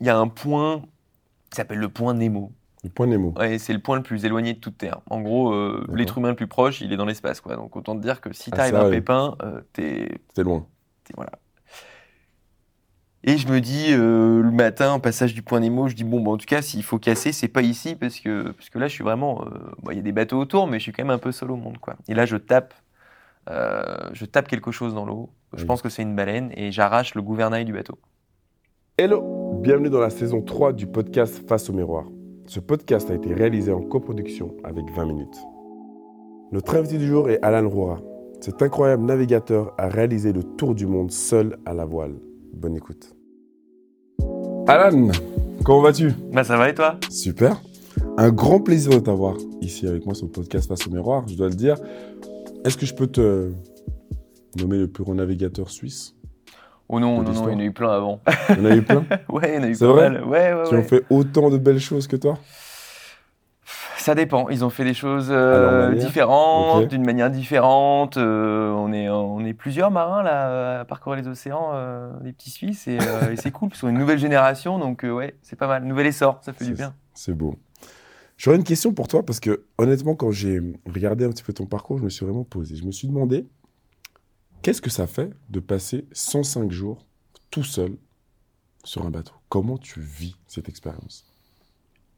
il y a un point qui s'appelle le point Nemo. Le point Nemo. Ouais, c'est le point le plus éloigné de toute Terre. En gros, euh, l'être humain le plus proche, il est dans l'espace, quoi. Donc autant te dire que si Ah, t'arrives ça, à un pépin, euh, t'es loin. t'es- voilà. Et je me dis euh, le matin, passage du point Nemo, je dis bon, bah, en tout cas, s'il faut casser, c'est pas ici parce que parce que là, je suis vraiment, euh, bon, il y a des bateaux autour, mais je suis quand même un peu seul au monde, quoi. Et là, je tape, euh, je tape quelque chose dans l'eau. Je Oui. pense que c'est une baleine et j'arrache le gouvernail du bateau. Hello, bienvenue dans la saison 3 du podcast Face au miroir. Ce podcast a été réalisé en coproduction avec 20 minutes. Notre invité du jour est Alan Roura. Cet incroyable navigateur a réalisé le tour du monde seul à la voile. Bonne écoute. Alan, comment vas-tu? Bah ça va et toi? Super. Un grand plaisir de t'avoir ici avec moi sur le podcast Face au miroir, je dois le dire. Est-ce que je peux te nommer le plus grand navigateur suisse? Oh non, non, non, il y en a eu plein avant. Il y en a eu plein ouais, il y en a eu C'est vrai mal. Ouais, ouais, qui ouais. ont fait autant de belles choses que toi Ça dépend. Ils ont fait des choses euh, différentes, d'une manière différente. Euh, on, est, on est plusieurs marins là à parcourir les océans, euh, les petits Suisses, et, euh, et c'est cool parce qu'on est une nouvelle génération, donc ouais, c'est pas mal. Nouvel essor, ça fait du bien. C'est beau. J'aurais une question pour toi parce que honnêtement, quand j'ai regardé un petit peu ton parcours, je me suis vraiment posé. Je me suis demandé qu'est-ce que ça fait de passer 105 jours tout seul sur un bateau? Comment tu vis cette expérience?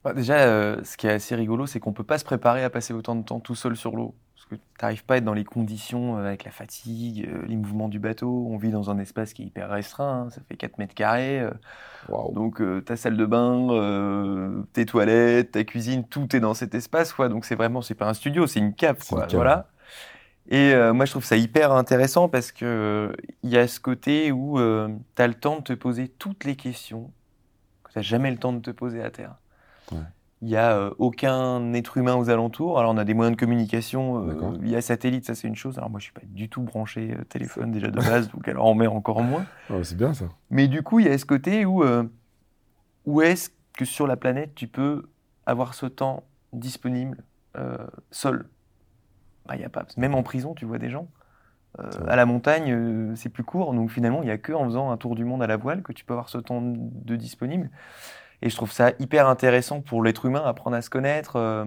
Bah, déjà, euh, ce qui est assez rigolo, c'est qu'on peut pas se préparer à passer autant de temps tout seul sur l'eau. Parce que tu n'arrives pas à être dans les conditions euh, avec la fatigue, euh, les mouvements du bateau. On vit dans un espace qui est hyper restreint, hein, ça fait 4 mètres carrés. Donc ta salle de bain, tes toilettes, ta cuisine, tout est dans cet espace, quoi. Donc c'est vraiment, c'est pas un studio, c'est une cave, quoi. une cave. Voilà. Et euh, moi je trouve ça hyper intéressant parce que euh, il y a ce côté où tu as le temps de te poser toutes les questions que tu jamais le temps de te poser à terre. Ouais. Il n'y a euh, aucun être humain aux alentours. Alors on a des moyens de communication euh, via satellite, ça c'est une chose. Alors moi je suis pas du tout branché euh, téléphone déjà de base, donc alors en mer encore moins. C'est bien ça. Mais du coup, il y a ce côté où, euh, où est-ce que sur la planète, tu peux avoir ce temps disponible euh, seul? Bah, y a pas. Même en prison, tu vois des gens. Euh, à la montagne, euh, c'est plus court. Donc finalement, il n'y a que en faisant un tour du monde à la voile que tu peux avoir ce temps de disponible. Et je trouve ça hyper intéressant pour l'être humain, apprendre à se connaître. euh,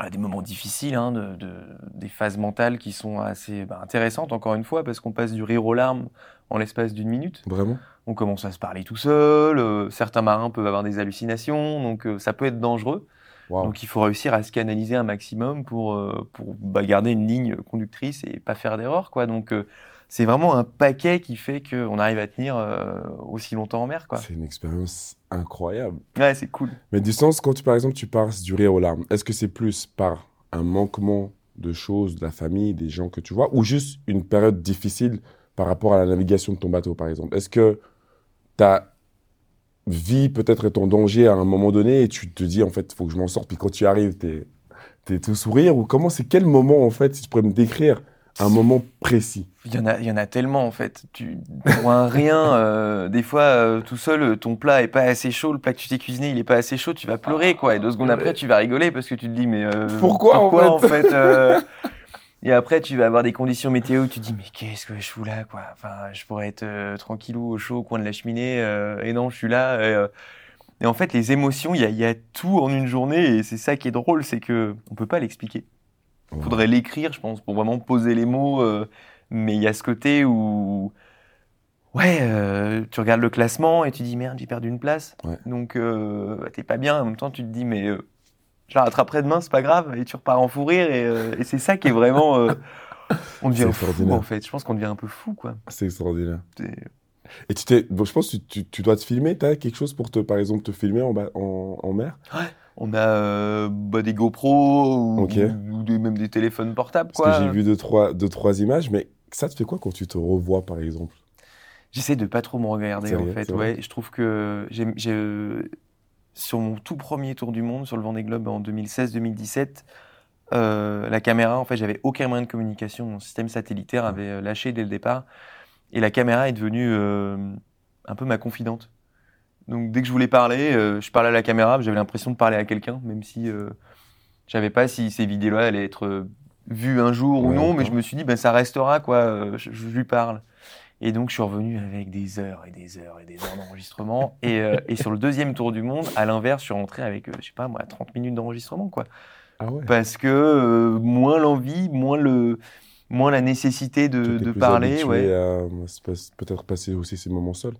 à des moments difficiles, hein, de, de- des phases mentales qui sont assez bah, intéressantes, encore une fois, parce qu'on passe du rire aux larmes en l'espace d'une minute Vraiment on commence à se parler tout seul, certains marins peuvent avoir des hallucinations, donc ça peut être dangereux. Donc il faut réussir à se canaliser un maximum pour, euh, pour bah, garder une ligne conductrice et pas faire d'erreur. quoi. Donc euh, c'est vraiment un paquet qui fait qu'on arrive à tenir euh, aussi longtemps en mer. quoi. C'est une expérience incroyable. Ouais, c'est cool. Mais du sens, quand tu, par exemple tu passes du rire aux larmes, est-ce que c'est plus par un manquement de choses, de la famille, des gens que tu vois, ou juste une période difficile par rapport à la navigation de ton bateau, par exemple? Est-ce que ta vie peut-être est en danger à un moment donné et tu te dis, en fait, il faut que je m'en sorte, puis quand tu arrives, tu es, tout sourire, ou comment c'est quel moment, en fait, si tu pourrais me décrire un moment précis? Il y, en a, il y en a tellement en fait. Tu, pour un rien, euh, des fois euh, tout seul, ton plat est pas assez chaud, le plat que tu t'es cuisiné, il est pas assez chaud, tu vas pleurer quoi. Et deux secondes après, tu vas rigoler parce que tu te dis mais euh, Pourquoi, en en fait Et après, tu vas avoir des conditions météo où tu te dis mais qu'est-ce que je fous là quoi? Enfin, je pourrais être euh, tranquillou au chaud au coin de la cheminée euh, et non, je suis là. Et, euh, et en fait, les émotions, il y a, y a tout en une journée et c'est ça qui est drôle, c'est que on peut pas l'expliquer. Il faudrait l'écrire, je pense, pour vraiment poser les mots. euh, mais il y a ce côté où, ouais, euh, tu regardes le classement et tu dis merde, j'ai perdu une place. Ouais. Donc, euh, t'es pas bien. En même temps, tu te dis, mais euh, je la rattraperai demain, c'est pas grave. Et tu repars en fou rire. Et, euh, et c'est ça qui est vraiment. euh, on devient fou, en fait. Je pense qu'on devient un peu fou, quoi. C'est extraordinaire. Et tu t'es, bon, je pense que tu, tu- tu dois te filmer, tu as quelque chose pour, te, par exemple, te filmer en, en, en mer? On a euh, bah, des GoPro ou, ou des- même des téléphones portables, Parce quoi. que j'ai vu deux trois, deux, trois images, mais ça te fait quoi quand tu te revois, par exemple? J'essaie de pas trop me regarder en fait. Ouais, je trouve que j'ai, euh, sur mon tout premier tour du monde, sur le Vendée Globe en 2016-2017, euh, la caméra, en fait, j'avais aucun moyen de communication. Mon système satellitaire avait euh, lâché dès le départ, et la caméra est devenue euh, un peu ma confidente. Donc dès que je voulais parler, euh, je parlais à la caméra, j'avais l'impression de parler à quelqu'un, même si je savais pas si ces vidéos-là allaient être vues un jour ou non, mais je me suis dit, ben ça restera quoi. je, je lui parle. Et donc, je suis revenu avec des heures et des heures et des heures d'enregistrement. et, euh, et sur le deuxième tour du monde, à l'inverse, je suis rentré avec, euh, je sais pas moi, 30 minutes d'enregistrement, quoi. Ah ouais. Parce que euh, moins l'envie, moins, le, moins la nécessité de, de plus parler. Ouais. à peut-être passer aussi ces moments seuls.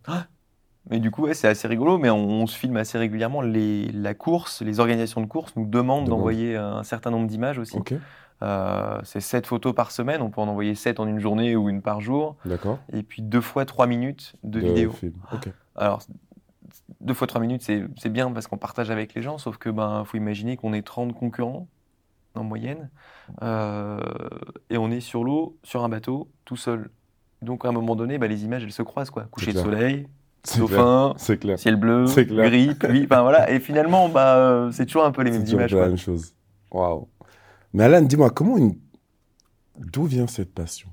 Mais du coup, ouais, c'est assez rigolo, mais on, on se filme assez régulièrement. Les, la course, les organisations de course nous demandent Demande. d'envoyer un certain nombre d'images aussi. Euh, c'est 7 photos par semaine, on peut en envoyer 7 en une journée ou une par jour. d'accord. Et puis deux fois 3 minutes de, vidéo. film. Ok. Alors, deux fois 3 minutes, c'est c'est bien parce qu'on partage avec les gens, sauf que ben faut imaginer qu'on est 30 concurrents en moyenne, euh, et on est sur l'eau, sur un bateau, tout seul. Donc à un moment donné, ben, les images, elles se croisent. quoi. Coucher de soleil, C'est clair. dauphin, C'est clair. ciel bleu, C'est gris, pluie, enfin voilà. Et finalement, bah, c'est toujours un peu les C'est mêmes toujours images. la quoi. même chose. Waouh. Mais Alan, dis-moi, comment une... D'où vient cette passion?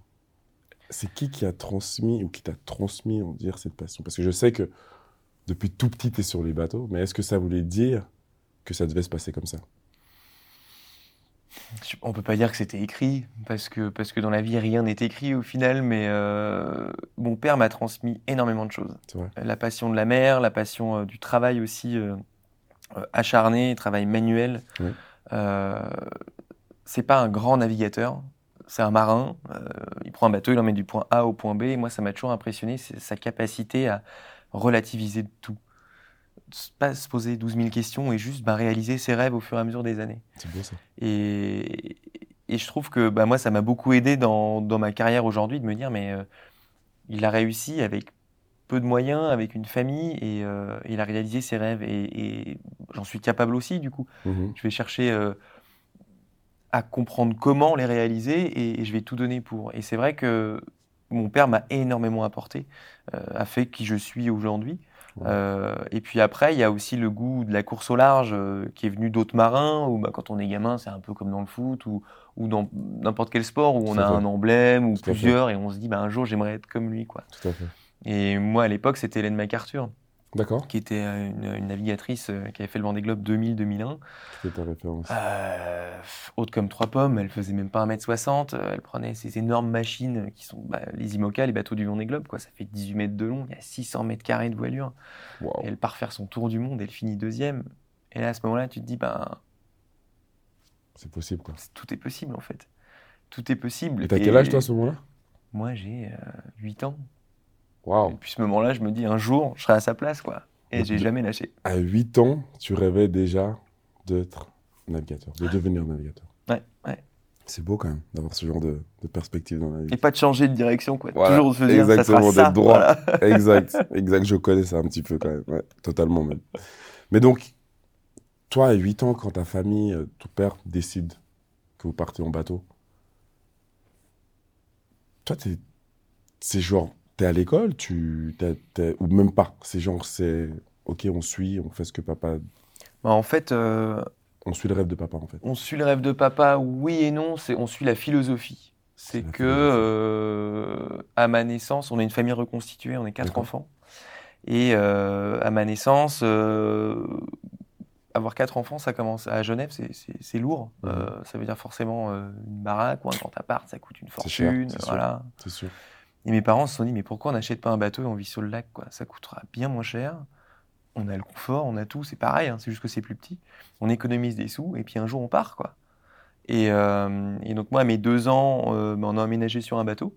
C'est qui qui a transmis ou qui t'a transmis, on dire, cette passion? Parce que je sais que depuis tout petit, tu es sur les bateaux, mais est-ce que ça voulait dire que ça devait se passer comme ça? On peut pas dire que c'était écrit, parce que, parce que dans la vie, rien n'est écrit au final, mais euh, mon père m'a transmis énormément de choses. La passion de la mer, la passion euh, du travail aussi euh, acharné, travail manuel. Oui. C'est pas un grand navigateur, c'est un marin. euh, il prend un bateau, il emmène du point A au point B. Et moi, ça m'a toujours impressionné, c'est sa capacité à relativiser tout. Pas se poser 12 000 questions et juste bah, réaliser ses rêves au fur et à mesure des années. C'est beau ça. Et, et je trouve que bah, moi, ça m'a beaucoup aidé dans, dans ma carrière aujourd'hui de me dire, mais euh, il a réussi avec peu de moyens, avec une famille, et euh, il a réalisé ses rêves. Et, et j'en suis capable aussi, du coup. Mhm. Je vais chercher à comprendre comment les réaliser, et, et je vais tout donner pour. Et c'est vrai que mon père m'a énormément apporté, euh, a fait qui je suis aujourd'hui. Ouais. Euh, et puis après, il y a aussi le goût de la course au large euh, qui est venu d'autres marins, où bah, quand on est gamin, c'est un peu comme dans le foot ou, ou dans n'importe quel sport où on a fait. un emblème ou Tout plusieurs et on se dit bah, un jour j'aimerais être comme lui. Quoi. Tout à fait. Et moi à l'époque, c'était Hélène MacArthur, D'accord. qui était euh, une, une navigatrice euh, qui avait fait le Vendée Globe 2000-2001. Quelle est ta référence Euh, haute comme trois pommes, elle faisait même pas 1m60, euh, elle prenait ces énormes machines qui sont bah, les IMOCA, les bateaux du Vendée Globe, quoi. ça fait 18 mètres de long, il y a 600 mètres carrés de voilure. Et elle part faire son tour du monde, elle finit deuxième. Et là, à ce moment-là, tu te dis, ben, C'est possible quoi. tout est possible en fait. Tout est possible. Et t'as quel âge toi à ce moment-là? Moi, j'ai euh, 8 ans. Et depuis ce moment-là, je me dis, un jour, je serai à sa place, quoi. Et j'ai jamais lâché. À 8 ans, tu rêvais déjà d'être navigateur, de devenir navigateur. Ouais, ouais. C'est beau quand même d'avoir ce genre de, de perspective dans la vie. Et pas de changer de direction, quoi. Voilà, Toujours de se dire, ça exactement, sera ça. d'être droit. voilà. exact, exact, je connais ça un petit peu quand même, ouais, totalement même. Mais donc, toi à 8 ans, quand ta famille, euh, ton père décide que vous partez en bateau, toi, t'es, c'est genre, t'es à l'école, tu, t'es- ou même pas, c'est genre, c'est, ok, on suit, on fait ce que papa, Bah, en fait, euh, on suit le rêve de papa en fait. on suit le rêve de papa, oui et non, c'est on suit la philosophie. C'est que euh, à ma naissance, on est une famille reconstituée, on est quatre enfants. Et euh, à ma naissance, avoir quatre enfants, ça commence à Genève, c'est- lourd. Mhm. Ça veut dire forcément une baraque ou un grand appart, ça coûte une fortune. c'est sûr. voilà. C'est sûr. Et mes parents se sont dit, mais pourquoi on n'achète pas un bateau et on vit sur le lac, quoi? Ça coûtera bien moins cher. On a le confort, on a tout, c'est pareil, hein, c'est juste que c'est plus petit. On économise des sous et puis un jour on part, quoi. Et, euh, donc moi, à mes deux ans, euh, ben, on a emménagé sur un bateau.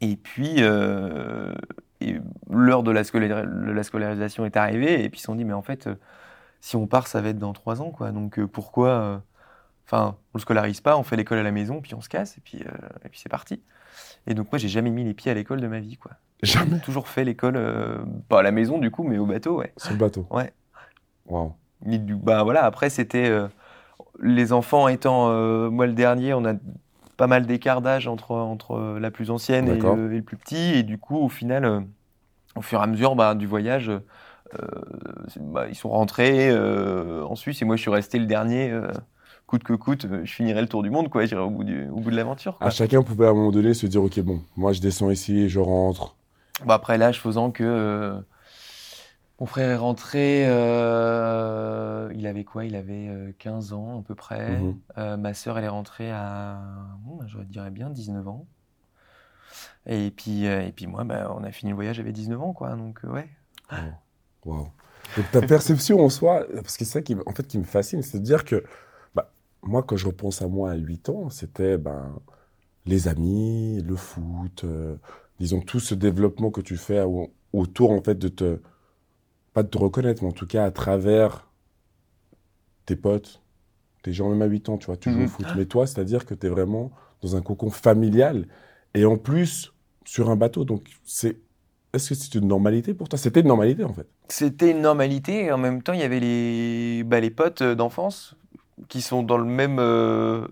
Et puis, euh, l'heure de de la scolarisation est arrivée et puis ils se sont dit, mais en fait, si on part, ça va être dans trois ans, quoi. Donc pourquoi Enfin, on le scolarise pas, on fait l'école à la maison, puis on se casse, et puis, euh, et puis c'est parti. Et donc moi, j'ai jamais mis les pieds à l'école de ma vie, quoi. Jamais J'ai toujours fait l'école, euh, pas à la maison du coup, mais au bateau, ouais. sur le bateau. Ouais. Waouh. Bah voilà, après c'était euh, les enfants étant moi le dernier, on a pas mal d'écart d'âge entre entre la plus ancienne et le, et le plus petit, et du coup au final, au fur et à mesure bah, du voyage, bah, ils sont rentrés en Suisse et moi je suis resté le dernier. Coûte que coûte, euh, je finirai le tour du monde, quoi. J'irai au bout du, au bout de l'aventure. À chacun pouvait à un moment donné se dire, ok, bon, moi je descends ici, je rentre. Bah, après l'âge faisant que euh, mon frère est rentré, euh, il avait quoi? Il avait euh, 15 ans à peu près. Mhm. Ma sœur, elle est rentrée à, bon, bah, je dirais bien 19 ans. Et puis, et puis moi, bah, on a fini le voyage, j'avais 19 ans, quoi. Donc, ouais. Wow. Donc ta perception en soi, parce que c'est ça qui, en fait, qui me fascine, c'est de dire que moi, quand je repense à moi à 8 ans, c'était ben, les amis, le foot, euh, disons tout ce développement que tu fais au- autour en fait de te, pas de te reconnaître, mais en tout cas à travers tes potes, tes gens même à 8 ans, tu vois, tu joues au Mhm. foot. Mais toi, c'est-à-dire que tu es vraiment dans un cocon familial et en plus sur un bateau. Donc c'est, est-ce que c'est une normalité pour toi? C'était une normalité en fait. C'était une normalité. Et en même temps, il y avait les, bah, les potes euh, d'enfance qui sont dans le même, euh,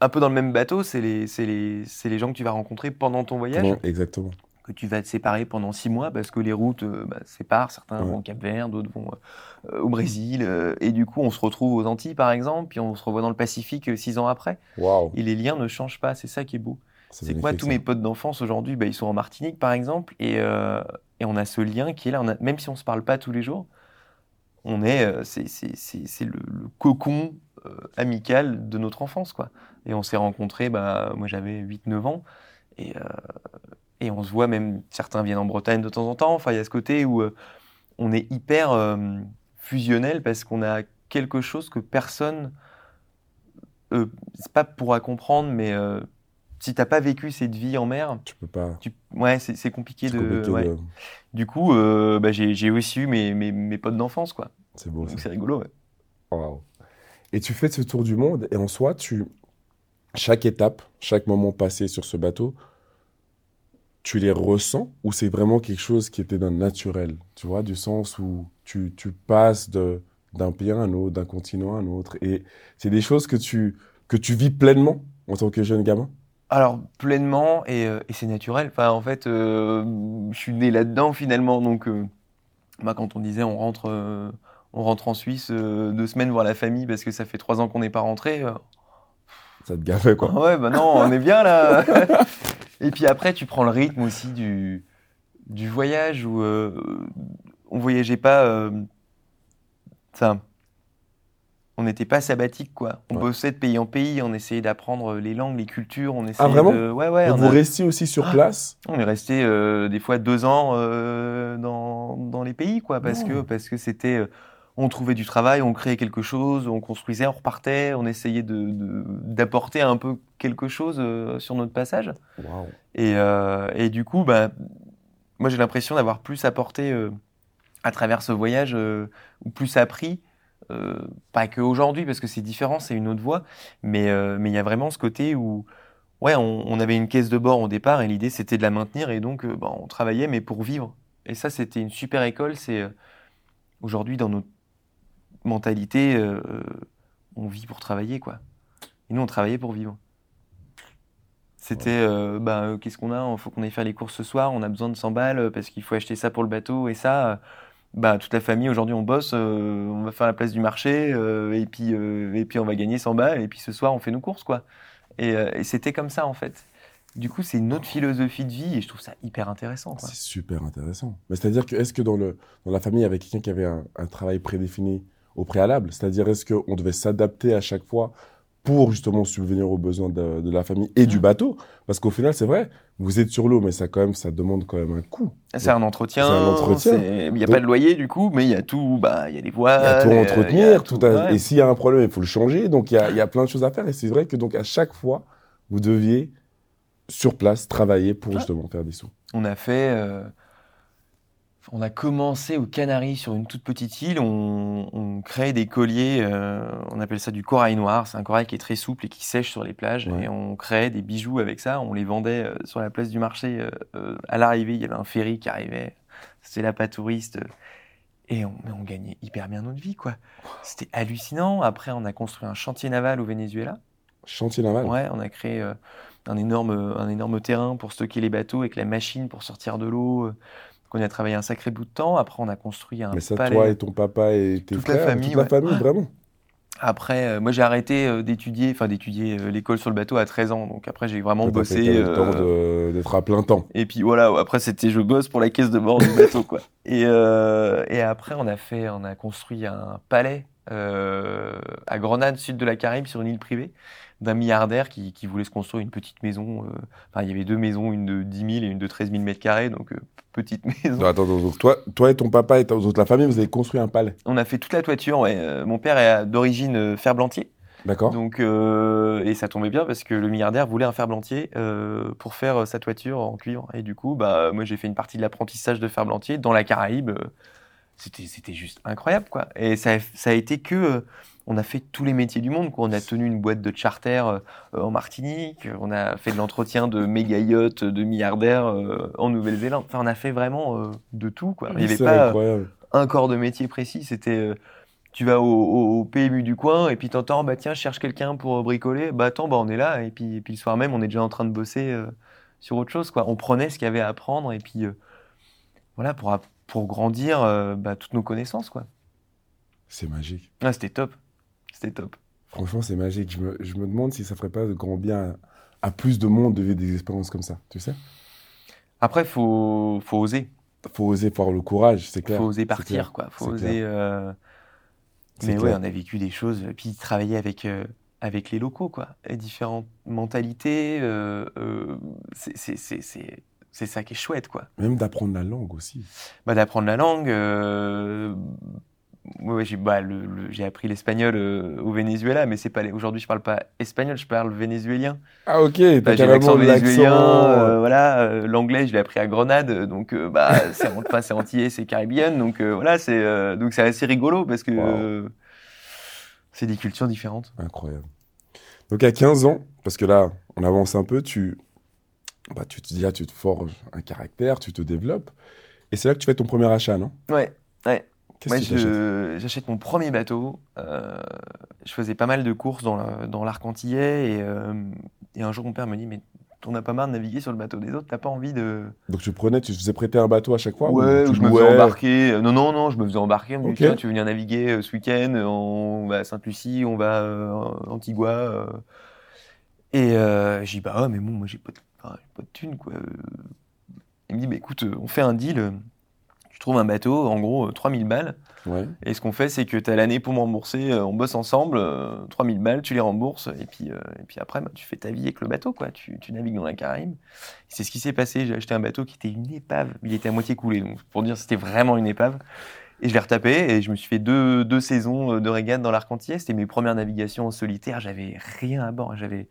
un peu dans le même bateau. C'est les, les, les gens que tu vas rencontrer pendant ton voyage. Non, exactement. que tu vas te séparer pendant six mois parce que les routes euh, bah, séparent. Certains Ouais. vont au Cap Vert, d'autres vont euh, au Brésil. et du coup, on se retrouve aux Antilles, par exemple, puis on se revoit dans le Pacifique six ans après. Waouh. Et les liens ne changent pas. C'est ça qui est beau. C'est que moi, tous ça. mes potes d'enfance aujourd'hui, bah, ils sont en Martinique, par exemple, et, et on a ce lien qui est là. On a- même si on se parle pas tous les jours, on est, c'est le, le cocon euh, amical de notre enfance, quoi. Et on s'est rencontrés, bah, moi j'avais 8-9 ans, et, euh, et on se voit même, certains viennent en Bretagne de temps en temps, enfin il y a ce côté où euh, on est hyper fusionnel parce qu'on a quelque chose que personne, euh, c'est pas pourra comprendre, mais euh, si t'as pas vécu cette vie en mer, Tu peux pas. tu, ouais, c'est c'est compliqué de. compliqué ouais. de- Du coup, euh, bah, j'ai j'ai aussi eu mes, mes, mes potes d'enfance, quoi. C'est beau c'est rigolo, ouais. Waouh. Et tu fais ce tour du monde et en soi, tu chaque étape, chaque moment passé sur ce bateau, tu les ressens ou c'est vraiment quelque chose qui était d'un naturel, tu vois, du sens où tu, tu passes d'un pays à un autre, d'un continent à un autre et c'est des choses que tu que tu vis pleinement en tant que jeune gamin? Alors, pleinement, et, euh, et c'est naturel. Enfin, en fait, euh, je suis né là-dedans, finalement. Donc, euh, moi, quand on disait on rentre, on rentre en Suisse euh, deux semaines voir la famille parce que ça fait trois ans qu'on n'est pas rentré. euh, Ça te gaffait quoi. Ah ouais, bah non, on est bien là. Et puis après, tu prends le rythme aussi du, du voyage où euh, on voyageait pas. euh, on n'était pas sabbatique quoi. On Ouais. bossait de pays en pays, on essayait d'apprendre les langues, les cultures, on essayait Ah, vraiment de. Ouais, ouais. Et on, vous a- restiez aussi sur Ah. place? On est resté euh, des fois deux ans dans, dans les pays quoi, parce que parce que c'était. On trouvait du travail, on créait quelque chose, on construisait, on repartait, on essayait de- de- d'apporter un peu quelque chose euh, sur notre passage. Et, euh, et du coup, bah, moi j'ai l'impression d'avoir plus apporté euh, à travers ce voyage, ou plus appris, pas qu'aujourd'hui, parce que c'est différent, c'est une autre voie, mais mais il y a vraiment ce côté où, ouais, on, on avait une caisse de bord au départ, et l'idée c'était de la maintenir, et donc bah, on travaillait, mais pour vivre. Et ça, c'était une super école, c'est aujourd'hui dans notre mentalité, euh, on vit pour travailler, quoi. Et nous, on travaillait pour vivre. C'était, euh, bah, euh, qu'est-ce qu'on a? Il faut qu'on aille faire les courses ce soir, on a besoin de 100 balles parce qu'il faut acheter ça pour le bateau et ça. Bah, toute la famille, aujourd'hui, on bosse, on va faire la place du marché et puis, et puis on va gagner 100 balles et puis ce soir, on fait nos courses, quoi. Et, et c'était comme ça, en fait. Du coup, c'est une autre philosophie de vie et je trouve ça hyper intéressant, quoi. C'est super intéressant. Mais c'est-à-dire que est-ce que dans, le, dans la famille, il y avait quelqu'un qui avait un, un travail prédéfini au préalable C'est-à-dire est-ce qu'on devait s'adapter à chaque fois pour justement subvenir aux besoins de, de la famille et du bateau? Parce qu'au final, c'est vrai, vous êtes sur l'eau, mais ça, quand même, ça demande quand même un coût. C'est un entretien. C'est un entretien. Il n'y a Donc- pas de loyer, du coup, mais il y a tout, bah, il y a les Il y voiles. a tout à euh, entretenir, il y a tout à- ouais. et s'il y a un problème, il faut le changer. Donc il y a, il y a plein de choses à faire. Et c'est vrai que donc à chaque fois, vous deviez sur place travailler pour Ouais. justement faire des sous. On a fait. euh, On a commencé aux Canaries sur une toute petite île. On, on crée des colliers. euh, on appelle ça du corail noir. C'est un corail qui est très souple et qui sèche sur les plages. Ouais. Et on créait des bijoux avec ça. On les vendait euh, sur la place du marché. euh, à l'arrivée, il y avait un ferry qui arrivait. C'était la pas touriste. Et on, gagnait hyper bien notre vie, quoi. C'était hallucinant. Après, on a construit un chantier naval au Venezuela. Chantier naval. Ouais, on a créé un, énorme, un énorme terrain pour stocker les bateaux avec la machine pour sortir de l'eau. Euh. Donc on a travaillé un sacré bout de temps. Après, on a construit un Mais ça, palais. toi et ton papa et tes Toute la frères, famille, toute la famille, vraiment. Après, euh, moi, j'ai arrêté euh, d'étudier, enfin d'étudier euh, l'école sur le bateau à 13 ans. Donc après, j'ai vraiment bossé. fait- le temps d'être à plein temps. Et puis voilà, après, c'était je bosse pour la caisse de bord du bateau, quoi. Et, et après, on a fait, on a construit un palais à Grenade, sud de la Caraïbe, sur une île privée, d'un milliardaire qui, qui voulait se construire une petite maison. euh, Enfin, il y avait deux maisons, une de 10 000 et une de 13 000 mètres carrés, donc euh, petite maison. Non, attends, donc toi, toi et ton papa et ta- la famille, vous avez construit un palais. On a fait toute la toiture. ouais. Euh, Mon père est d'origine ferblantier. D'accord Donc, euh, et ça tombait bien parce que le milliardaire voulait un ferblantier euh, pour faire sa toiture en cuivre. Et du coup, bah, moi, j'ai fait une partie de l'apprentissage de ferblantier dans la Caraïbe. C'était, c'était juste incroyable, quoi. Et ça, a- ça a été que, on a fait tous les métiers du monde, quoi. On a tenu une boîte de charter euh, en Martinique. On a fait de l'entretien de méga yachts de milliardaires euh, en Nouvelle-Zélande. Enfin, on a fait vraiment euh, de tout, quoi. Il n'y avait pas un corps de métier précis. C'était, tu vas au, au- au PMU du coin et puis t'entends, bah tiens, je cherche quelqu'un pour bricoler. Bah attends, bah on est là. Et puis, et puis le soir même, on est déjà en train de bosser sur autre chose, quoi. On prenait ce qu'il y avait à apprendre et puis voilà pour pour grandir bah, toutes nos connaissances, quoi. C'est magique. Ah, c'était top, c'était top. Franchement, c'est magique. Je me, je me demande si ça ferait pas de grand bien à, à plus de monde de vivre des expériences comme ça. Tu sais Après, faut faut oser, Faut oser, faut avoir le courage, c'est clair. faut oser partir, quoi. Faut oser. euh, Mais clair. ouais, on a vécu des choses, et puis travailler avec, euh, avec les locaux, quoi. Et différentes mentalités, euh, c'est ça qui est chouette, quoi. Même d'apprendre la langue aussi. Bah, D'apprendre la langue, euh, ouais, j'ai bah, le- appris l'espagnol euh, au Venezuela, mais c'est pas les- aujourd'hui je parle pas espagnol, je parle vénézuélien. Ah ok, Bah, j'ai l'accent vénézuélien, l'accent. euh, voilà, euh, l'anglais je l'ai appris à Grenade, donc euh, bah, c'est enfin, c'est antillais, c'est caribéen, donc euh, voilà, c'est euh, donc c'est assez rigolo parce que Wow. euh, c'est des cultures différentes. Incroyable. Donc à 15 ans, parce que là, on avance un peu, tu, bah, tu te dis, là, tu te forges un caractère, tu te développes. Et c'est là que tu fais ton premier achat, non? Ouais, ouais. Moi, j'achète mon premier bateau. euh, je faisais pas mal de courses dans la- dans l'arc antillais et, euh, et un jour mon père me dit mais t'en as pas marre de naviguer sur le bateau des autres, t'as pas envie de Donc tu prenais, tu te faisais prêter un bateau à chaque fois ouais ou je me faisais embarquer Euh, non non non je me faisais embarquer on me dit Ok. tiens tu veux venir naviguer euh, ce week-end on va à Sainte-Lucie on va en Antigua et j'ai dit bah ouais mais bon moi j'ai pas de, enfin, j'ai pas de thunes quoi il me dit bah écoute on fait un deal trouves un bateau en gros euh, 3000 balles Ouais. et ce qu'on fait, c'est que tu as l'année pour me rembourser, euh, on bosse ensemble, euh, 3000 balles, tu les rembourses, et puis, euh, et puis après, bah, tu fais ta vie avec le bateau, quoi. Tu, tu navigues dans la Caraïbe. C'est ce qui s'est passé. J'ai acheté un bateau qui était une épave. Il était à moitié coulé, donc pour dire c'était vraiment une épave. Et je l'ai retapé, et je me suis fait deux, deux saisons euh, de régate dans l'arc antillais. C'était mes premières navigations en solitaire. J'avais rien à bord. J'avais.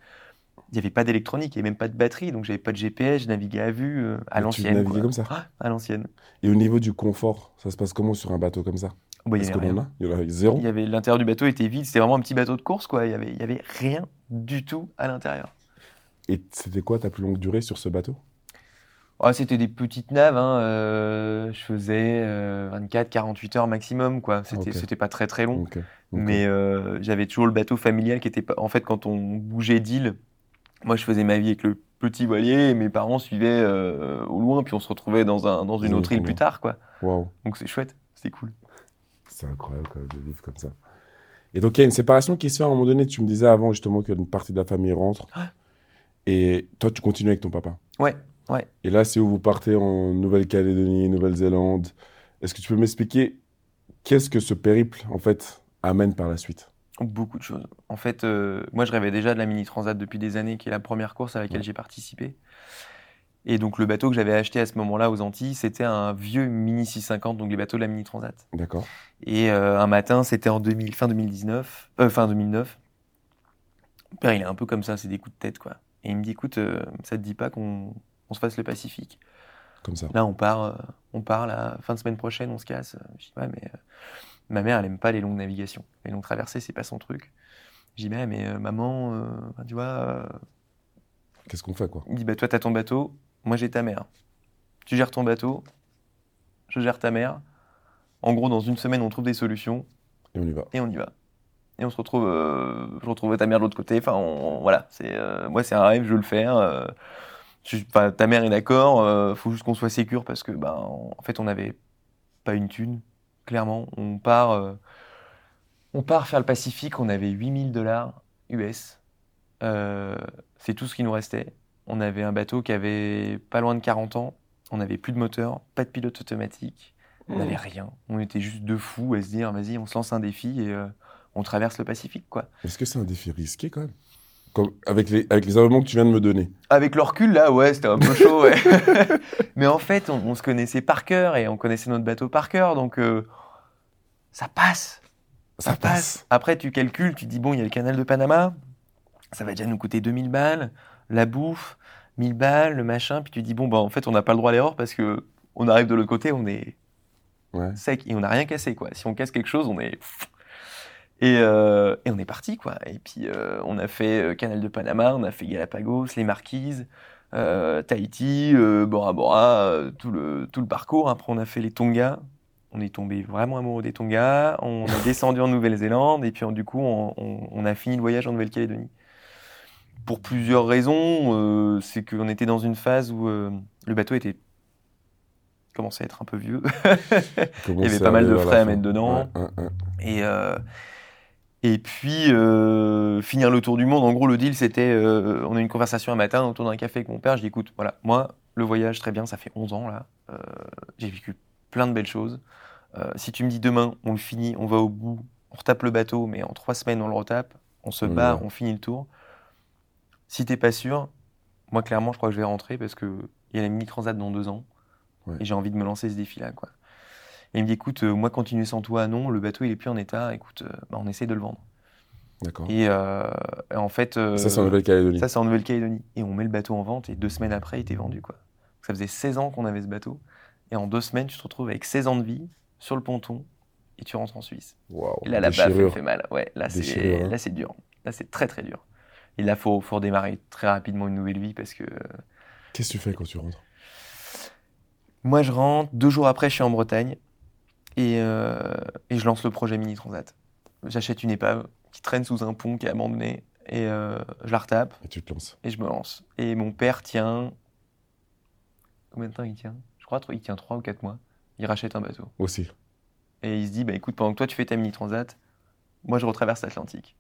Il n'y avait pas d'électronique, il n'y avait même pas de batterie, donc j'avais pas de GPS, je naviguais à vue, euh, à tu l'ancienne. naviguais quoi. comme ça Ah, à l'ancienne. Et au niveau du confort, ça se passe comment sur un bateau comme ça? Bah, avait que rien. l'on a Il y en a zéro Il y avait l'intérieur du bateau était vide, c'était vraiment un petit bateau de course quoi. Il y avait, il y avait rien du tout à l'intérieur. Et c'était quoi ta plus longue durée sur ce bateau? Ah, c'était des petites naves, hein, euh, je faisais 24-48 heures maximum quoi. C'était Ok. c'était pas très très long, mais euh, j'avais toujours le bateau familial qui était pas. En fait, quand on bougeait d'île, moi je faisais ma vie avec le petit voilier, et mes parents suivaient euh, au loin, puis on se retrouvait dans un dans une autre île plus tard quoi. Donc c'est chouette, c'était cool. c'est incroyable quand même de vivre comme ça. Et donc il y a une séparation qui se fait à un moment donné. Tu me disais avant justement qu'une partie de la famille rentre. Et toi, tu continues avec ton papa. Ouais, Et là, c'est où vous partez en Nouvelle-Calédonie, Nouvelle-Zélande. Est-ce que tu peux m'expliquer qu'est-ce que ce périple, en fait, amène par la suite? Beaucoup de choses. En fait, euh, moi, je rêvais déjà de la Mini Transat depuis des années, qui est la première course à laquelle Ouais. j'ai participé. Et donc, le bateau que j'avais acheté à ce moment-là aux Antilles, c'était un vieux Mini 650, donc les bateaux de la Mini Transat. D'accord. Et euh, un matin, c'était en 2000, fin 2019, euh, fin 2009. Mon père, il est un peu comme ça, c'est des coups de tête, quoi. Et il me dit, écoute, ça te dit pas qu'on on se fasse le Pacifique? Comme ça. Là, on part, on part la fin de semaine prochaine, on se casse. Je dis, ouais, mais ma mère, elle aime pas les longues navigations. Les longues traversées, c'est pas son truc. Je dis, mais, mais euh, maman, euh, tu vois, euh, Qu'est-ce qu'on fait, quoi? Il me dit, bah, toi, t'as ton bateau, moi, j'ai ta mère. Tu gères ton bateau, je gère ta mère. En gros, dans une semaine, on trouve des solutions Et on y va. et on y va. Et on se retrouve, euh, je retrouve ta mère de l'autre côté. Enfin, on- voilà, c'est, euh, moi, c'est un rêve, je veux le faire. euh, je- enfin, ta mère est d'accord, euh, faut juste qu'on soit sécure parce que, ben, en fait, on n'avait pas une thune, clairement. On part, euh, on part faire le Pacifique, on avait 8000 dollars US. Euh, c'est tout ce qui nous restait. On avait un bateau qui avait pas loin de 40 ans. On n'avait plus de moteur, pas de pilote automatique, On n'avait rien. On était juste deux fous à se dire, vas-y, on se lance un défi et euh, on traverse le Pacifique, quoi. Est-ce que c'est un défi risqué quand même? Comme, avec, les, avec les arguments que tu viens de me donner. Avec le recul, là, ouais, c'était un peu chaud, ouais. Mais en fait, on, on se connaissait par cœur et on connaissait notre bateau par cœur, donc euh, ça passe. Ça passe. Après, tu calcules, tu dis, bon, il y a le canal de Panama, ça va déjà nous coûter 2000 balles, la bouffe, 1000 balles, le machin, puis tu dis, bon, bah, en fait, on n'a pas le droit à l'erreur parce que on arrive de l'autre côté, on est Ouais. sec et on n'a rien cassé, quoi. Si on casse quelque chose, on est. Et, euh, et on est parti, quoi. Et puis, euh, on a fait euh, Canal de Panama, on a fait Galapagos, les Marquises, euh, Tahiti, Bora Bora, tout, le, tout le parcours. Après, on a fait les Tonga. On est tombé vraiment amoureux des Tonga. On est descendu en Nouvelle-Zélande. Et puis, du coup, on, on- on a fini le voyage en Nouvelle-Calédonie. Pour plusieurs raisons. c'est qu'on était dans une phase où le bateau était commençait à être un peu vieux. Il y avait pas mal de frais à mettre dedans. Ouais, ouais, ouais. Et, et puis, euh, finir le tour du monde. En gros, le deal, c'était euh, on a eu une conversation un matin autour d'un café avec mon père. Je dis écoute, voilà, moi, le voyage, très bien, ça fait 11 ans là. Euh, J'ai vécu plein de belles choses. Si tu me dis demain, on le finit, on va au bout, on retape le bateau, mais en trois semaines, on le retape, on se bat, on finit le tour. Si t'es pas sûr, moi, clairement, je crois que je vais rentrer parce qu'il y a la mini transat dans deux ans. Ouais. Et j'ai envie de me lancer ce défi-là, quoi. Et il me dit, écoute, euh, moi, continuer sans toi, non, le bateau, il est plus en état, écoute, euh, bah, on essaie de le vendre. D'accord. Et, euh, et en fait. Ça, c'est en Nouvelle-Calédonie. ça, c'est en Nouvelle-Calédonie. Et on met le bateau en vente, et deux semaines après, il était vendu, quoi. Ça faisait 16 ans qu'on avait ce bateau. Et en deux semaines, tu te retrouves avec 16 ans de vie, sur le ponton, et tu rentres en Suisse. Et là, la baffe, fait mal. Ouais, là, c'est hein. là, c'est dur. Là, c'est très, très dur. Et là, faut, faut redémarrer très rapidement une nouvelle vie parce que Qu'est-ce que tu fais quand tu rentres? Moi, je rentre. Deux jours après, je suis en Bretagne. Et, euh, et je lance le projet Mini Transat. J'achète une épave qui traîne sous un pont qui est abandonné. Et euh, je la retape et tu te lances et je me lance. Et mon père tient. Combien de temps il tient? Je crois il tient 3 ou 4 mois. Il rachète un bateau. aussi. Et il se dit bah écoute, pendant que toi tu fais ta Mini Transat, moi je retraverse l'Atlantique.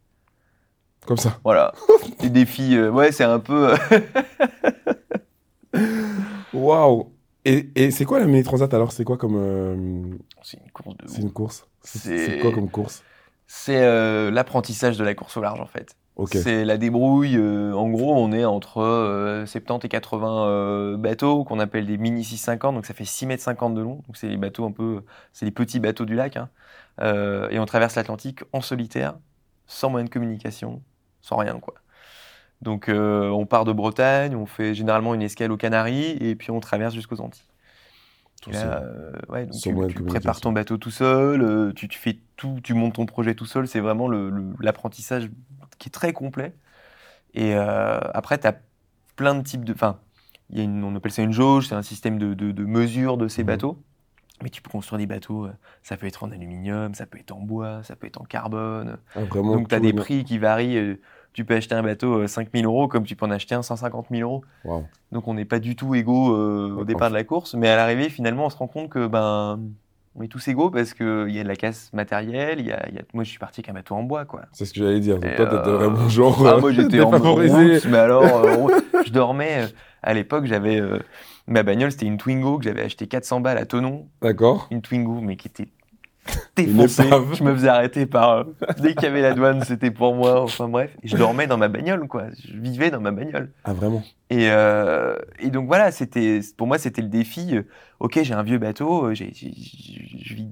Comme ça. Voilà. Les défis, euh, ouais, c'est un peu. Waouh. Et, et c'est quoi la mini transat alors? C'est quoi comme euh, c'est une course de. c'est une course? C'est C'est- c'est quoi comme course? C'est euh, l'apprentissage de la course au large en fait. Ok. C'est la débrouille. euh, en gros, on est entre euh, 70 et 80 euh, bateaux qu'on appelle des mini 650, donc ça fait 6 mètres 50 de long. Donc c'est les bateaux un peu, c'est les petits bateaux du lac. hein. Euh, et on traverse l'Atlantique en solitaire, sans moyen de communication, sans rien quoi. Donc euh, on part de Bretagne, on fait généralement une escale aux Canaries et puis on traverse jusqu'aux Antilles. Tout là, euh, ouais, donc tu, prépares ton bateau tout seul, euh, tu, tu fais tout, tu montes ton projet tout seul. C'est vraiment l'apprentissage qui est très complet. Et après, tu as plein de types de. Enfin, on appelle ça une jauge, c'est un système de, de, de mesure de ces Mhm. bateaux. Mais tu peux construire des bateaux, ça peut être en aluminium, ça peut être en bois, ça peut être en carbone. Ah, vraiment. Donc tu as des bien. prix qui varient. Euh, tu peux acheter un bateau 5000 euros comme tu peux en acheter un 150 000 euros. Donc on n'est pas du tout égaux euh, au départ de la course, mais à l'arrivée, finalement, on se rend compte que ben on est tous égaux parce qu'il y a de la casse matérielle. il Y a, y a... Moi, je suis parti avec un bateau en bois, quoi. C'est ce que j'allais dire. Donc toi, t'étais euh, vraiment genre. Ah, euh, moi, j'étais en route, mais alors, euh, je dormais. euh, à l'époque, j'avais euh, ma bagnole, c'était une Twingo que j'avais acheté 400 balles à Tonon, D'accord. une Twingo, mais qui était Je me faisais arrêter par euh, dès qu'il y avait la douane, c'était pour moi. Enfin bref, Et je dormais dans ma bagnole, quoi. Je vivais dans ma bagnole. Ah vraiment? Et, euh, et donc voilà, c'était pour moi c'était le défi. euh, ok, j'ai un vieux bateau, j'ai- je vis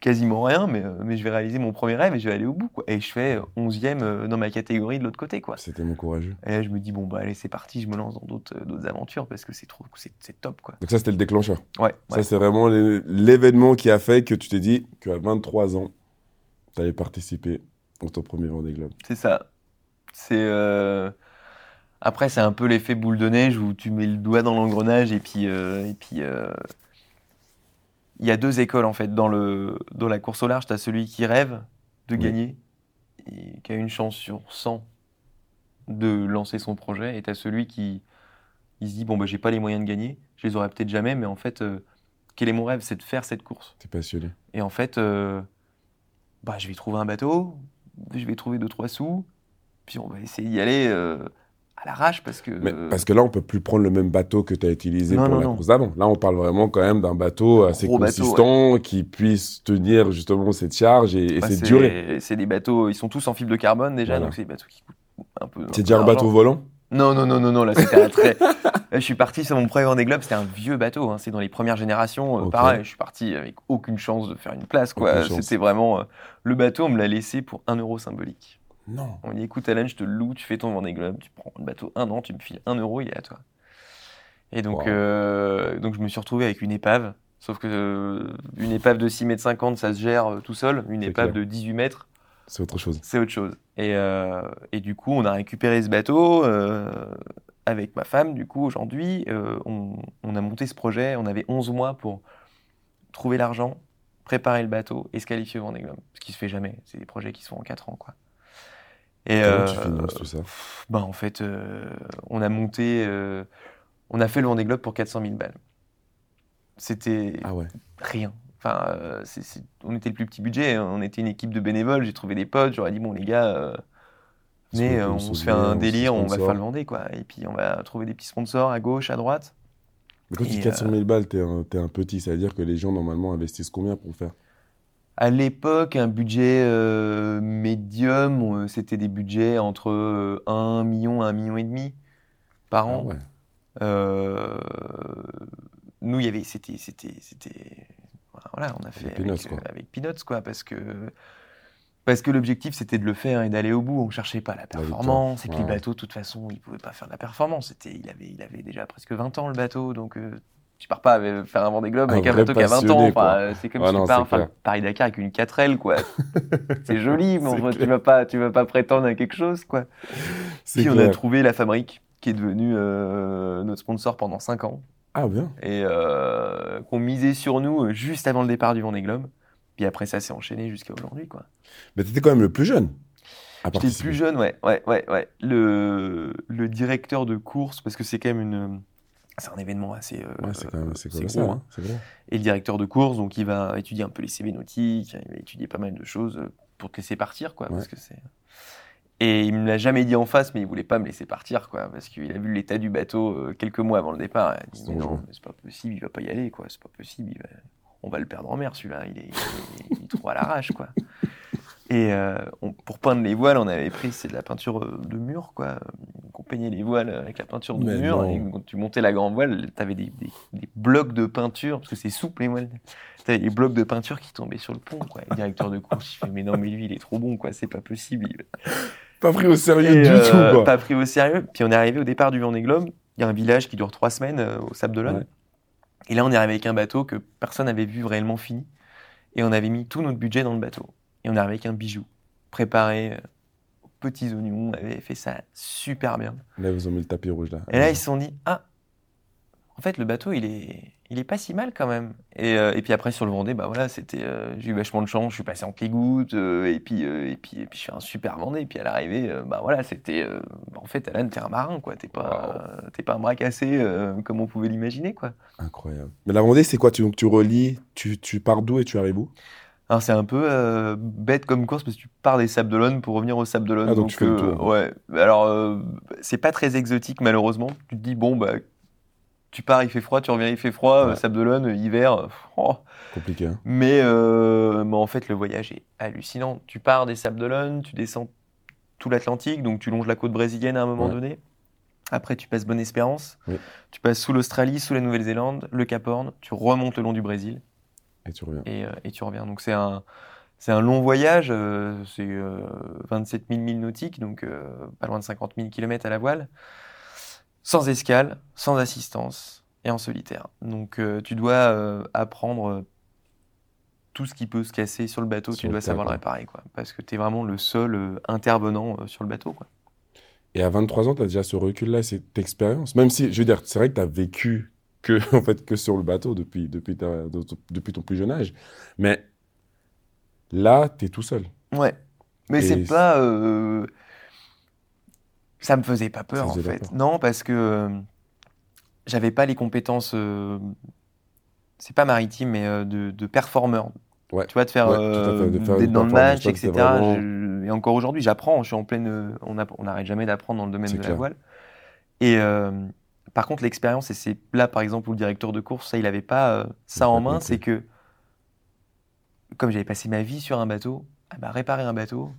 quasiment rien, mais, euh, mais je vais réaliser mon premier rêve et je vais aller au bout. Quoi. Et je fais 11e euh, dans ma catégorie de l'autre côté. Quoi. C'était tellement courageux. Et là, je me dis, bon, bah allez, c'est parti, je me lance dans d'autres, euh, d'autres aventures parce que c'est trop, c'est, c'est top. Quoi. Donc ça, c'était le déclencheur. Ouais, Ça, c'est vraiment l'é- l'événement qui a fait que tu t'es dit qu'à 23 ans, tu allais participer à ton premier Vendée Globe. c'est ça. C'est, euh, Après, c'est un peu l'effet boule de neige où tu mets le doigt dans l'engrenage et puis. euh, et puis euh, Il y a deux écoles en fait dans, le, dans la course au large. Tu as celui qui rêve de Oui. gagner et qui a une chance sur 100 de lancer son projet. Et tu as celui qui il se dit Bon, bah, j'ai pas les moyens de gagner, je les aurai peut-être jamais, mais en fait, euh, quel est mon rêve? C'est de faire cette course. T'es passionné. Et en fait, euh, bah, je vais trouver un bateau, je vais trouver deux, trois sous, puis on va essayer d'y aller euh, à l'arrache parce que. Mais parce que là, on peut plus prendre le même bateau que tu as utilisé Non, pour non, la non. course d'avant. Là, on parle vraiment quand même d'un bateau assez bateau, consistant qui puisse tenir justement cette charge et, et bah, cette durée. C'est des bateaux, ils sont tous en fibre de carbone déjà, Voilà. donc c'est des bateaux qui coûtent un peu. C'est déjà un bateau volant? Non, non, non, non, non, là c'était un très. Là, je suis parti sur mon premier Vendée Globe, c'était un vieux bateau, hein, c'est dans les premières générations. euh. Pareil, je suis parti avec aucune chance de faire une place, quoi. C'était vraiment. euh, le bateau, on me l'a laissé pour un euro symbolique. Non. On dit écoute, Alan, je te loue, tu fais ton Vendée Globe, tu prends le bateau un an, tu me files un euro, il est à toi. Et donc, Wow. euh, donc je me suis retrouvé avec une épave. Sauf que euh, une épave de 6 mètres 50, ça se gère euh, tout seul. Une épave clair. de 18 mètres, C'est autre chose. c'est autre chose. Et, euh, et du coup, on a récupéré ce bateau avec ma femme. Du coup, aujourd'hui, on, on a monté ce projet. On avait 11 mois pour trouver l'argent, préparer le bateau et se qualifier au Vendée Globe. Ce qui se fait jamais. C'est des projets qui se font en 4 ans, quoi. Et Comment euh, tu finances tout ça? ben, en fait, euh, on a monté, euh, on a fait le Vendée Globe pour 400 000 balles. C'était Ah ouais. rien. Enfin, on était le plus petit budget, hein. on était une équipe de bénévoles, j'ai trouvé des potes, j'aurais dit, bon les gars, euh, peut on se se fait un délire, on va faire le Vendée, quoi. Et puis on va trouver des petits sponsors à gauche, à droite. Mais quand tu dis Et, 400 000 balles, t'es un, un petit, c'est-à-dire que les gens normalement investissent combien pour faire? À l'époque, un budget euh, médium, euh, c'était des budgets entre euh, 1 million, 1 million et demi par Ah an. ouais. Euh, nous, il y avait, c'était, c'était, c'était, voilà, on a fait Avec avec, Peanuts, quoi. euh, avec Peanuts, quoi, parce que, parce que l'objectif c'était de le faire et d'aller au bout. On cherchait pas la performance. Et puis Ouais. le bateau, de toute façon, il pouvait pas faire de la performance. C'était, il avait, il avait déjà presque 20 ans le bateau, donc euh, tu pars pas avec- faire un Vendée Globe avec un bateau qui a 20 ans. Enfin, euh, c'est comme Ouais, si non, tu pars c'est faire clair. Paris Dakar avec une 4L, quoi. c'est joli, mais C'est enfin, tu vas pas, tu vas pas prétendre à quelque chose, quoi. C'est Puis on a trouvé la fabrique qui est devenue euh, notre sponsor pendant 5 ans Ah bien. et euh, qu'on misait sur nous euh, juste avant le départ du Vendée Globe. Puis après, ça s'est enchaîné jusqu'à aujourd'hui, quoi. Mais t'étais quand même le plus jeune J'étais le plus jeune, ouais, ouais, ouais, ouais. Le, le directeur de course, parce que c'est quand même une, c'est un événement assez, euh, Ouais, c'est quand même, c'est quand même gros, ça. hein. hein, C'est vrai. Et le directeur de course, donc il va étudier un peu les CV nautiques, il va étudier pas mal de choses euh, pour te laisser partir, quoi, parce que c'est. Et il me l'a jamais dit en face, mais il voulait pas me laisser partir, quoi, parce qu'il a vu l'état du bateau euh, quelques mois avant le départ. Il a dit mais non, mais c'est pas possible, il va pas y aller, quoi, c'est pas possible, il va- on va le perdre en mer, celui-là, il est, il est- il est trop à l'arrache, quoi. Et euh, on- pour peindre les voiles, on avait pris c'est de la peinture euh, de mur, quoi. Donc on peignait les voiles avec la peinture de Mais mur. Et quand tu montais la grande voile, tu avais des, des- des blocs de peinture, parce que c'est souple les voiles. Tu avais des blocs de peinture qui tombaient sur le pont, quoi. Le directeur de course, il fait Mais non, mais lui, il est trop bon, quoi. C'est pas possible. Pas pris au sérieux Et, du euh, tout, quoi. Pas pris au sérieux. Puis on est arrivé au départ du Vendée Globe. Il y a un village qui dure trois semaines euh, au Sable d'Olonne. Ouais. Et là, on est arrivé avec un bateau que personne n'avait vu réellement fini. Et on avait mis tout notre budget dans le bateau. Et on est arrivé avec un bijou préparé euh, aux petits oignons. On avait fait ça super bien. Là, ils ont mis le tapis rouge, là. Et là, ils se sont dit, ah, en fait, le bateau, il est, il est pas si mal quand même. Et, euh, et puis après, sur le Vendée, bah voilà, c'était, euh, j'ai eu vachement de chance, je suis passé en clé-goutte, euh, et puis, et puis, et puis, je fais un super Vendée. Et puis à l'arrivée, bah voilà, c'était, en fait, Alan, t'es un marin, quoi. T'es pas, t'es pas un bras cassé comme on pouvait l'imaginer, quoi. Incroyable. Mais la Vendée, c'est quoi? Tu, donc, tu relis, tu, tu pars d'où et tu arrives où? Alors c'est un peu euh, bête comme course parce que tu pars des Sables d'Olonne pour revenir aux Sables d'Olonne. Ah, donc tu fais le tour. Ouais. Alors euh, c'est pas très exotique malheureusement. Tu te dis bon bah tu pars il fait froid, tu reviens il fait froid, Ouais. euh, Sables d'Olonne euh, hiver. euh, oh. Compliqué, hein Mais, euh, mais en fait le voyage est hallucinant. Tu pars des Sables d'Olonne, tu descends tout l'Atlantique, donc tu longes la côte brésilienne à un moment Ouais. donné. Après tu passes Bonne-Espérance, Oui. tu passes sous l'Australie, sous la Nouvelle-Zélande, le Cap Horn, tu remontes le long du Brésil Et tu reviens. et, euh, et tu reviens. Donc c'est un, c'est un long voyage, euh, c'est euh, 27 000 milles nautiques, donc euh, pas loin de 50 000 km à la voile, sans escale, sans assistance et en solitaire. Donc tu dois apprendre tout ce qui peut se casser sur le bateau, Sur tu dois savoir le réparer, quoi, parce que tu es vraiment le seul intervenant sur le bateau. Quoi. Et à 23 ans, tu as déjà ce recul-là, cette expérience? Même si, je veux dire, c'est vrai que tu as vécu que, en fait, que sur le bateau depuis, depuis, ta- depuis ton plus jeune âge. Mais là, tu es tout seul. Ouais. Mais c'est pas. euh, Ça me faisait pas peur, en fait. peur. Non, parce que euh, j'avais pas les compétences. euh, C'est pas maritime, mais euh, de, de performeur. Ouais. Tu vois, de faire. Ouais, d'être dans le match, etc. vraiment- Je- Et encore aujourd'hui, j'apprends. Je suis en pleine. euh, On n'arrête jamais d'apprendre dans le domaine de la clair. voile. Et par contre, l'expérience, et c'est là par exemple où le directeur de course, ça, il n'avait pas euh, ça en main, c'est que comme j'avais passé ma vie sur un bateau, ah bah, réparer un bateau,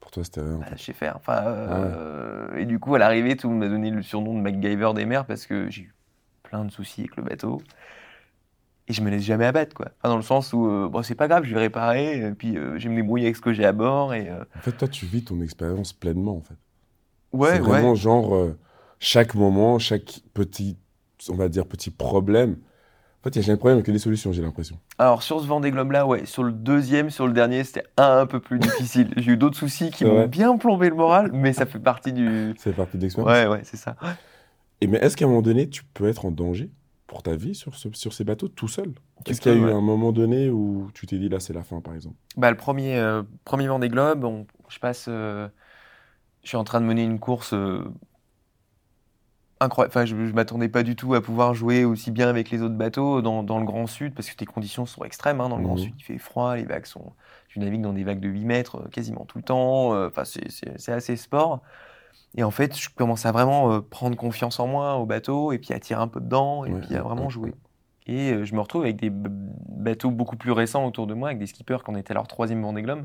Pour toi, c'était rien. bah, je sais faire. Enfin, euh, Et du coup, à l'arrivée, tout le monde m'a donné le surnom de MacGyver des mers parce que j'ai eu plein de soucis avec le bateau. Et je me laisse jamais abattre, quoi. Enfin, dans le sens où, euh, bon, c'est pas grave, je vais réparer, et puis euh, je vais me débrouiller avec ce que j'ai à bord. Et, En fait, toi, tu vis ton expérience pleinement, en fait. ouais, c'est ouais. vraiment genre chaque moment, chaque petit, on va dire, petit problème. En fait, il n'y a jamais de problème que des solutions, j'ai l'impression. Alors, sur ce Vendée Globe-là, ouais, sur le deuxième, sur le dernier, c'était un peu plus difficile. J'ai eu d'autres soucis qui m'ont bien plombé le moral, mais ça fait partie du. C'est partie de l'expérience. Ouais, ouais, c'est ça. Et mais est-ce qu'à un moment donné, tu peux être en danger pour ta vie sur, ce- sur ces bateaux tout seul? Est-ce qu'il y a eu ouais. un moment donné où tu t'es dit là, c'est la fin, par exemple? Bah, le premier, euh, premier Vendée Globe, on- je passe. euh, je suis en train de mener une course euh, incroyable. Enfin, je, je m'attendais pas du tout à pouvoir jouer aussi bien avec les autres bateaux dans, dans le Grand Sud, parce que tes conditions sont extrêmes. hein, dans le Grand Mhm. Sud, il fait froid, les vagues sont. Tu navigues dans des vagues de 8 mètres euh, quasiment tout le temps. euh, Enfin, c'est- assez sport. Et en fait, je commence à vraiment euh, prendre confiance en moi au bateau, et puis à tirer un peu dedans, et Ouais, puis à vraiment jouer. Et je me retrouve avec des bateaux beaucoup plus récents autour de moi, avec des skippers qui en étaient à leur troisième Vendée Globe.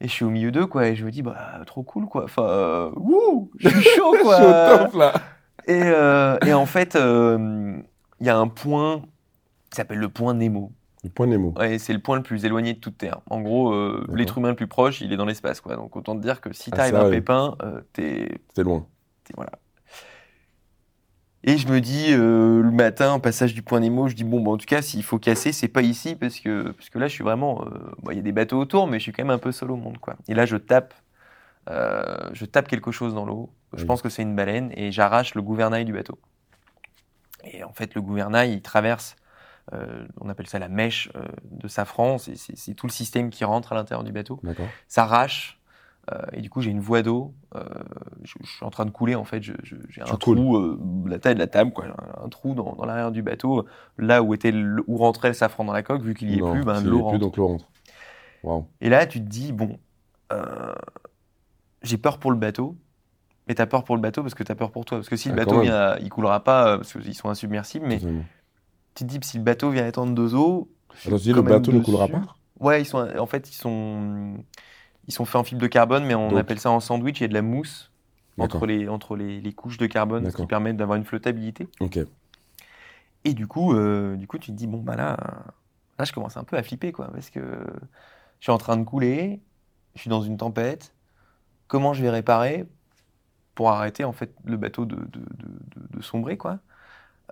Et je suis au milieu d'eux, quoi, et je me dis, bah, trop cool, quoi. Enfin, euh, wouh, je suis chaud, quoi. Je suis au top, là Et, euh, et en fait, euh, il y a un point qui s'appelle le point Nemo. Le point Nemo. Ouais, c'est le point le plus éloigné de toute Terre. En gros, euh, l'être humain le plus proche, il est dans l'espace, quoi. Donc autant te dire que si Ah, t'arrives ça, à un ouais. pépin, euh, t'es C'était loin. et voilà. Et je me dis, euh, le matin, au passage du point Nemo, je dis, bon, bah, en tout cas, s'il faut casser, c'est pas ici, parce que, parce que là, je suis vraiment. euh, bon, Il y a des bateaux autour, mais je suis quand même un peu seul au monde, quoi. Et là, je tape, euh, je tape quelque chose dans l'eau. Je Oui. pense que c'est une baleine, et j'arrache le gouvernail du bateau. Et en fait, le gouvernail, il traverse, euh, on appelle ça la mèche euh, de safran, c'est- tout le système qui rentre à l'intérieur du bateau s'arrache. et du coup, j'ai une voie d'eau. je, je suis en train de couler, en fait. J'ai un trou, la taille de la table, quoi. Un, un trou dans, dans l'arrière du bateau, là où, était le- où rentrait le safran dans la coque. Vu qu'il n'y est Non, plus, ben, l'eau est plus, rentre. donc l'eau rentre. Et là, tu te dis, bon, j'ai peur pour le bateau. Mais t'as peur pour le bateau parce que t'as peur pour toi. Parce que si le Ah, bateau même. vient, il coulera pas euh, parce qu'ils sont insubmersibles. Mais Totalement. tu te dis, si le bateau vient étendre deux eaux, Attends, tu dis le bateau ne coulera pas Ouais, ils sont, en fait, ils sont, ils sont faits en fibre de carbone, mais on Donc- appelle ça en sandwich. Il y a de la mousse entre les, entre les, les couches de carbone, ce qui permet d'avoir une flottabilité. Ok. Et du coup, euh, du coup, tu te dis bon bah là, là, je commence un peu à flipper quoi, parce que je suis en train de couler, je suis dans une tempête. Comment je vais réparer pour arrêter en fait le bateau de, de, de- sombrer quoi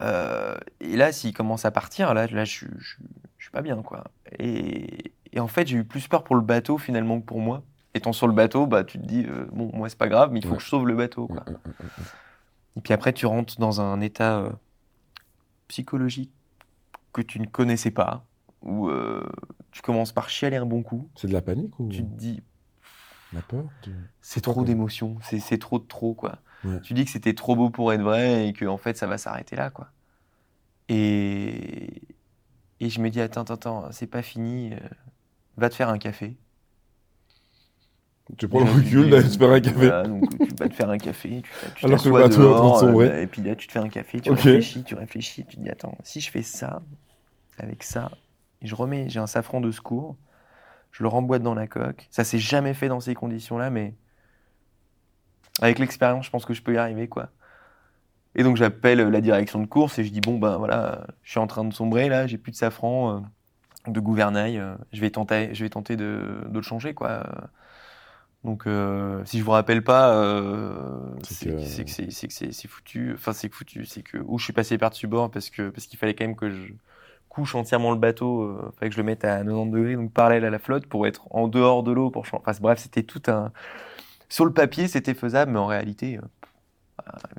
Euh, Et là, s'il commence à partir, là, là, je, je, suis- je suis pas bien quoi. Et, et en fait, j'ai eu plus peur pour le bateau finalement que pour moi. Étant sur le bateau, bah tu te dis euh, bon moi c'est pas grave, mais il faut que je sauve le bateau quoi. Et puis après, tu rentres dans un état euh, psychologique que tu ne connaissais pas, où tu commences par chialer un bon coup. C'est de la panique ou? Tu te dis, la peur c'est trop d'émotions, c'est c'est trop de trop, quoi. Ouais. Tu dis que c'était trop beau pour être vrai et que en fait, ça va s'arrêter là, quoi. Et, et je me dis, attends, attends, attends, c'est pas fini, euh, va te faire un café. Tu prends le recul, tu te faire un café. Voilà, donc tu vas te faire un café, tu, tu Alors que le bateau est en train de dehors, sombrer. euh, et puis là tu te fais un café, tu réfléchis, tu réfléchis, tu te dis attends, si je fais ça, avec ça, et je remets, j'ai un safran de secours, je le remboîte dans la coque, ça s'est jamais fait dans ces conditions-là, mais avec l'expérience, je pense que je peux y arriver, quoi. Et donc j'appelle la direction de course et je dis bon ben voilà, je suis en train de sombrer là, j'ai plus de safran, euh, de gouvernail, euh, je vais tenter, je vais tenter de, de le changer quoi. Donc euh, si je vous rappelle pas, euh, C'est que- c'est foutu. Enfin c'est foutu, c'est que où je suis passé par dessus bord parce que parce qu'il fallait quand même que je couche entièrement le bateau, euh, fallait que je le mette à 90 degrés donc parallèle à la flotte pour être en dehors de l'eau pour. Enfin bref c'était tout un sur le papier c'était faisable mais en réalité euh,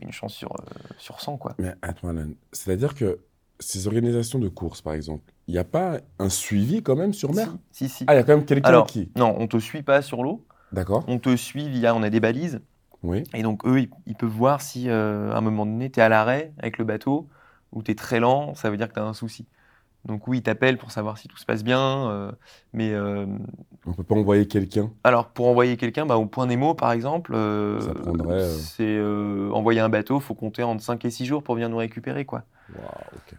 il une chance sur euh, sur 100 quoi. Mais attends, c'est-à-dire que ces organisations de courses, par exemple, il n'y a pas un suivi quand même sur mer? Si si. si. Ah, il y a quand même quelqu'un qui. non on te suit pas sur l'eau, D'accord. on te suit via on a des balises. Oui. Et donc, eux, ils, ils peuvent voir si, euh, à un moment donné, tu es à l'arrêt avec le bateau ou tu es très lent, ça veut dire que tu as un souci. Donc oui, ils t'appellent pour savoir si tout se passe bien. euh, mais euh, On peut pas envoyer quelqu'un. alors pour envoyer quelqu'un, bah, au point Nemo par exemple, euh, Ça prendrait, euh, c'est envoyer un bateau, faut compter entre 5 et 6 jours pour venir nous récupérer quoi. Ok.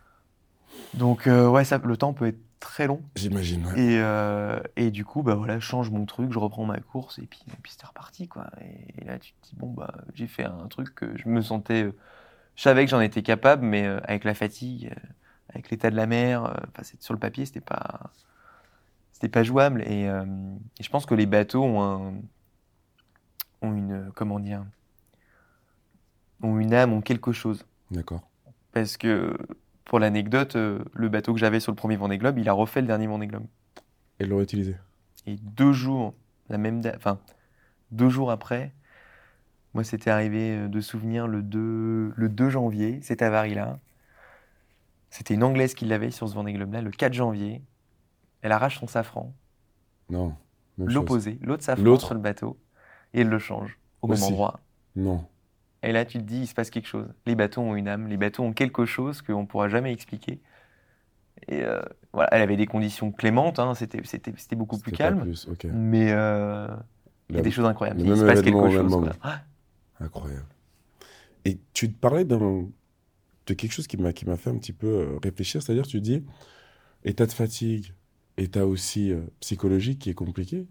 Donc ouais, ça, le temps peut être très long. J'imagine. ouais. Et, et du coup, bah voilà, je change mon truc, je reprends ma course et puis, et puis c'était reparti quoi. Et, et là, tu te dis bon bah j'ai fait un truc que je me sentais, je savais que j'en étais capable, mais avec la fatigue, avec l'état de la mer, euh, enfin, sur le papier, c'était pas, c'était pas jouable. Et, euh, et je pense que les bateaux ont un, ont une, comment dire, ont une âme, ont quelque chose. D'accord. Parce que pour l'anecdote, euh, le bateau que j'avais sur le premier Vendée Globe, il a refait le dernier Vendée Globe. Et l'aurait utilisé. Et deux jours, la même date, enfin, deux jours après, moi, c'était arrivé de souvenir le 2, le 2 janvier, cette avarie-là. C'était une Anglaise qui l'avait sur ce Vendée Globe-là, le 4 janvier. Elle arrache son safran, Non. L'opposé, l'autre safran sur le bateau, et elle le change au même endroit. Non. Et là, tu te dis, il se passe quelque chose. Les bateaux ont une âme, les bateaux ont quelque chose qu'on ne pourra jamais expliquer. Et euh, voilà, elle avait des conditions clémentes, hein, c'était, c'était, c'était beaucoup plus calme. plus. Mais euh, il y a des choses incroyables. le Il se passe quelque chose. voilà. Incroyable. Et tu te parlais d'un- de quelque chose qui m'a qui m'a fait un petit peu euh, réfléchir, c'est-à-dire tu dis état de fatigue, état aussi euh, psychologique qui est compliqué.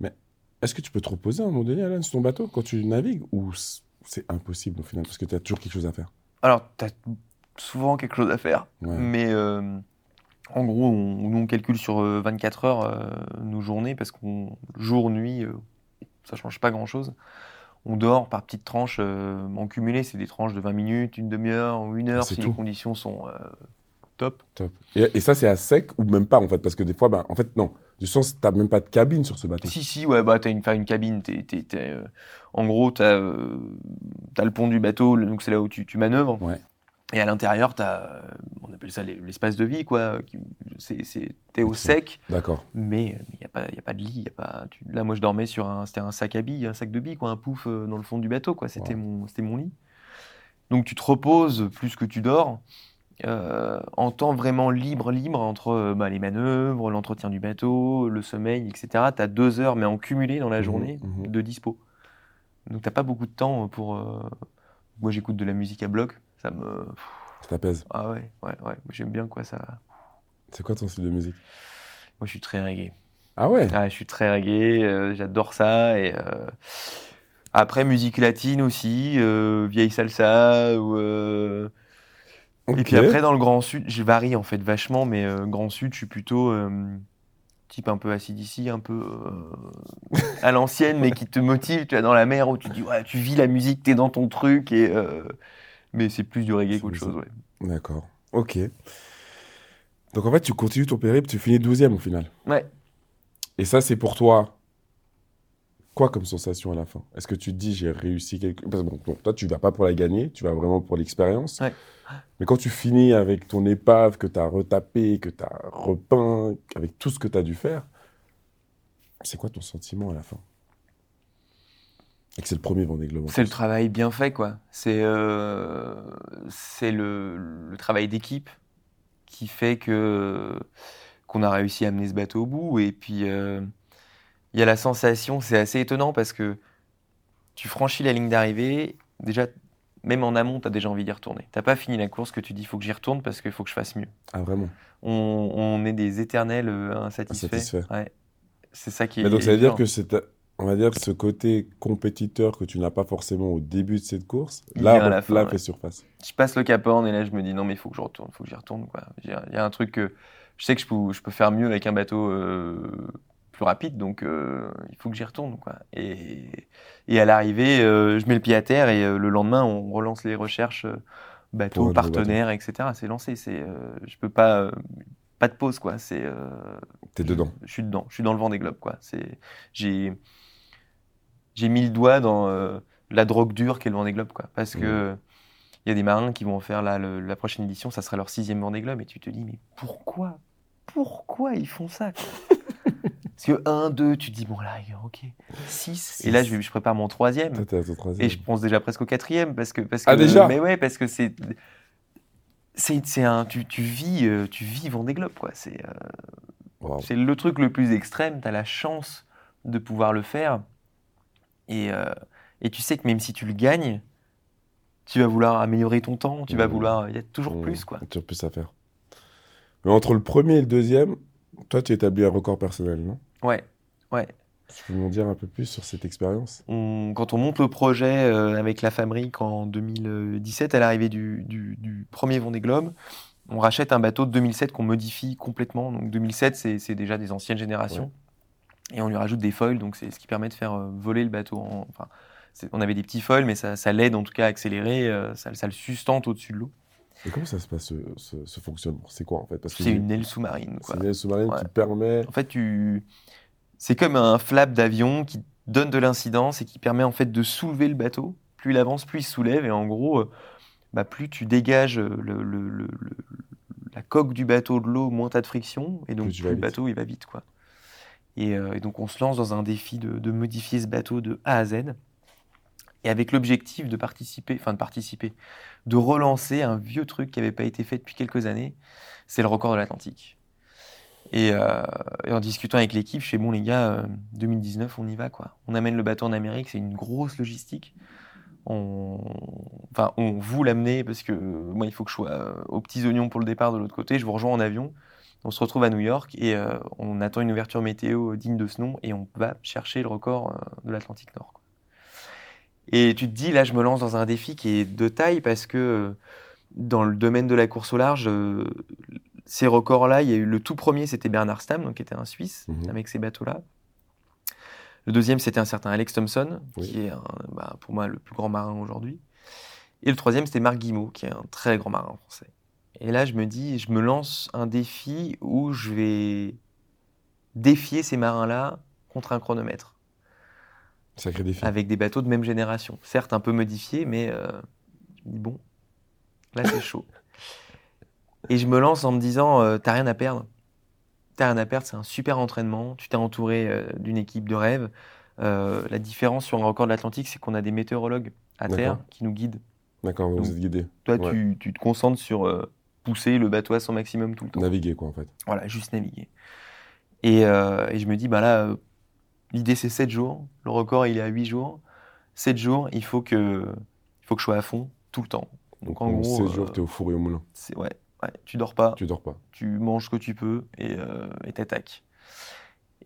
Mais est-ce que tu peux te reposer à un moment donné, Alan, sur ton bateau quand tu navigues ou c'est impossible au final parce que tu as toujours quelque chose à faire? Alors, tu as souvent quelque chose à faire. Ouais. Mais euh, en gros, on, nous, on calcule sur euh, 24 heures euh, nos journées parce qu'on jour, nuit, ça change pas grand-chose. On dort par petites tranches. euh, en cumulé, c'est des tranches de 20 minutes, une demi-heure ou une heure c'est si tout. les conditions sont euh, top. Top. Et, et ça, c'est à sec ou même pas en fait? Parce que des fois, ben, en fait, non. Du sens, tu n'as même pas de cabine sur ce bateau. Si, si, ouais, bah, t'as une, cabine. t'es, euh, en gros, t'as t'as le pont du bateau, donc c'est là où tu, tu manœuvres. Ouais. Et à l'intérieur, euh, on appelle ça l'es- l'espace de vie, quoi. qui- c'est- c'est- T'es au sec, D'accord. mais il n'y a, a pas de lit. Y a pas, tu- là, moi, je dormais sur un, c'était un sac à billes, un sac de billes, quoi, un pouf euh, dans le fond du bateau, quoi. C'était Wow. mon, c'était mon lit. Donc tu te reposes plus que tu dors. euh, en temps vraiment libre, libre, entre bah, les manœuvres, l'entretien du bateau, le sommeil, etc. Tu as deux heures, mais en cumulé dans la Mhm, journée, mhm. de dispo. Donc t'as pas beaucoup de temps pour... euh, Moi j'écoute de la musique à bloc, ça me... Ça t'apaise. Ah ouais, ouais, ouais, j'aime bien quoi ça... C'est quoi ton style de musique? Moi je suis très reggae. Ah ouais? Ah, je suis très reggae, euh, j'adore ça. Et, euh, Après, musique latine aussi, euh, vieille salsa. Ou, Et puis après, dans le Grand Sud, je varie en fait vachement, mais Grand Sud, je suis plutôt type un peu ici un peu euh, à l'ancienne, mais qui te motive. Tu es dans la mer où tu dis, ouais, tu vis la musique, t'es dans ton truc. Et, euh, Mais c'est plus du reggae qu'autre chose, ouais. D'accord. Ok. Donc en fait, tu continues ton périple, tu finis 12e au final. Ouais. Et ça, c'est pour toi. Quoi comme sensation à la fin? Est-ce que tu te dis j'ai réussi quelque Parce que bon, bon, toi, tu vas pas pour la gagner, tu vas vraiment pour l'expérience. Ouais. Mais quand tu finis avec ton épave que tu as retapé, que tu as repeint, avec tout ce que tu as dû faire, c'est quoi ton sentiment à la fin? C'est le premier Vendée Globe. C'est le travail bien fait, quoi. C'est euh, le, le travail d'équipe qui fait que qu'on a réussi à amener ce bateau au bout. Et puis, euh, il y a la sensation, c'est assez étonnant parce que tu franchis la ligne d'arrivée, déjà, même en amont, tu as déjà envie d'y retourner. T'as pas fini la course que tu dis, il faut que j'y retourne parce qu'il faut que je fasse mieux. Ah vraiment On, on est des éternels euh, insatisfaits. Insatisfaits. Ouais. C'est ça qui est. Mais donc ça veut dire que c'est, on va dire que ce côté compétiteur que tu n'as pas forcément au début de cette course, Il là, là, fin, ouais. fait surface. je passe le Cap Horn et là je me dis non mais il faut que je retourne, il faut que j'y retourne quoi. Il y a un truc que je sais que je peux, je peux faire mieux avec un bateau euh, plus rapide donc euh, il faut que j'y retourne quoi. Et, et à l'arrivée euh, je mets le pied à terre et le lendemain on relance les recherches bateau, partenaire etc. C'est lancé, c'est je peux pas pas de pause quoi. C'est euh, T'es dedans. je suis dedans, je suis dans le vent des globes quoi. C'est j'ai j'ai mis le doigt dans euh, la drogue dure qu'est le vent des globes quoi. Parce Mhm. que il y a des marins qui vont faire là le- la prochaine édition, ça sera leur sixième Vendée Globe et tu te dis mais pourquoi? Pourquoi ils font ça? Parce que 1, 2, tu te dis bon là ok 6 et là je, prépare mon troisième et je pense déjà presque au quatrième parce que parce que Ah, déjà? mais ouais parce que c'est c'est un, tu, tu vis, euh, tu vis Vendée Globe, quoi. C'est euh, Wow. le truc le plus extrême. Tu as la chance de pouvoir le faire. Et, euh, et tu sais que même si tu le gagnes, tu vas vouloir améliorer ton temps, tu vas Mhm. vouloir. Il y a toujours Mmh, plus, quoi. Toujours plus à faire. Mais entre le premier et le deuxième, toi, tu établis un record personnel, non? Ouais, ouais. Tu peux m'en dire un peu plus sur cette expérience? On- quand on monte le projet euh, avec la fabrique en 2017, à l'arrivée du, du, du premier Vendée Globe, on rachète un bateau de 2007 qu'on modifie complètement. Donc 2007, c'est c'est déjà des anciennes générations. Et on lui rajoute des foils, donc c'est ce qui permet de faire euh, voler le bateau. en- enfin, on avait des petits foils, mais ça, ça l'aide en tout cas à accélérer, euh, ça, ça le sustente au-dessus de l'eau. Et comment ça se passe, ce, ce- ce fonctionnement? C'est quoi, en fait? C'est une aile sous-marine. C'est une aile sous-marine Ouais. qui permet... En fait, tu... c'est comme un flap d'avion qui donne de l'incidence et qui permet en fait de soulever le bateau. Plus il avance, plus il soulève. Et en gros, euh, bah, plus tu dégages le, le- le- le- la coque du bateau de l'eau, moins t'as de friction. Et donc, Plus tu le bateau, il va vite. quoi. Et, euh, et donc, on se lance dans un défi de, modifier ce bateau de A à Z. Et avec l'objectif de participer, enfin de participer, de relancer un vieux truc qui n'avait pas été fait depuis quelques années, c'est le record de l'Atlantique. Et, euh, en discutant avec l'équipe, je fais bon les gars, euh, 2019, on y va quoi. On amène le bateau en Amérique, c'est une grosse logistique. On, enfin, on vous l'amener parce que euh, moi il faut que je sois euh, aux petits oignons pour le départ de l'autre côté. Je vous rejoins en avion. On se retrouve à New York et euh, on attend une ouverture météo digne de ce nom et on va chercher le record euh, de l'Atlantique Nord. quoi. Et tu te dis là, je me lance dans un défi qui est de taille parce que euh, dans le domaine de la course au large, ces records-là, il y a eu le tout premier, c'était Bernard Stamm, donc qui était un Suisse Mhm. avec ces bateaux-là. Le deuxième, c'était un certain Alex Thompson, Oui. qui est un- bah, pour moi le plus grand marin aujourd'hui. Et le troisième, c'était Marc Guimau, qui est un très grand marin français. Et là, je me dis, je me lance un défi où je vais défier ces marins-là contre un chronomètre, Sacré défi. avec des bateaux de même génération. Certes, un peu modifiés, mais euh, je me dis, bon, là, c'est chaud. Et je me lance en me disant, euh, t'as rien à perdre. T'as rien à perdre, c'est un super entraînement. Tu t'es entouré euh, d'une équipe de rêve. La différence sur un record de l'Atlantique, c'est qu'on a des météorologues à terre qui nous guident. D'accord, vous êtes guidé. Toi, Ouais. tu, tu te concentres sur pousser le bateau à son maximum tout le temps. Naviguer, quoi, en fait. Voilà, juste naviguer. Et, euh, et je me dis, bah là, euh, l'idée c'est 7 jours. Le record, il est à 8 jours. 7 jours, il faut que, il faut que je sois à fond tout le temps. Donc en gros, 16 jours, euh, t'es au four et au moulin. c'est, ouais, ouais, tu dors pas, Tu dors pas. tu manges ce que tu peux et et t'attaques.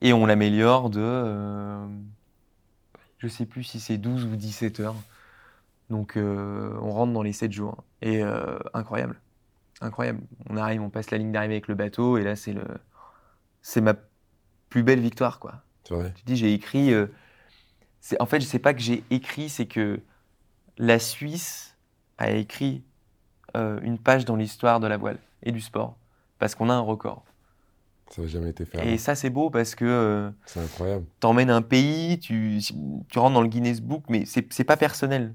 Et on l'améliore de, je sais plus si c'est 12 ou 17 heures. Donc euh, on rentre dans les 7 jours. Et euh, incroyable. Incroyable. On arrive, on passe la ligne d'arrivée avec le bateau et là c'est le, c'est ma plus belle victoire quoi. Vrai. Tu dis j'ai écrit, euh, c'est, en fait je sais pas que j'ai écrit, c'est que la Suisse a écrit euh, une page dans l'histoire de la voile et du sport parce qu'on a un record. Ça n'a jamais été fait. Et ça, c'est beau parce que euh, C'est incroyable. t'emmènes un pays, tu, tu rentres dans le Guinness Book, mais c'est c'est pas personnel.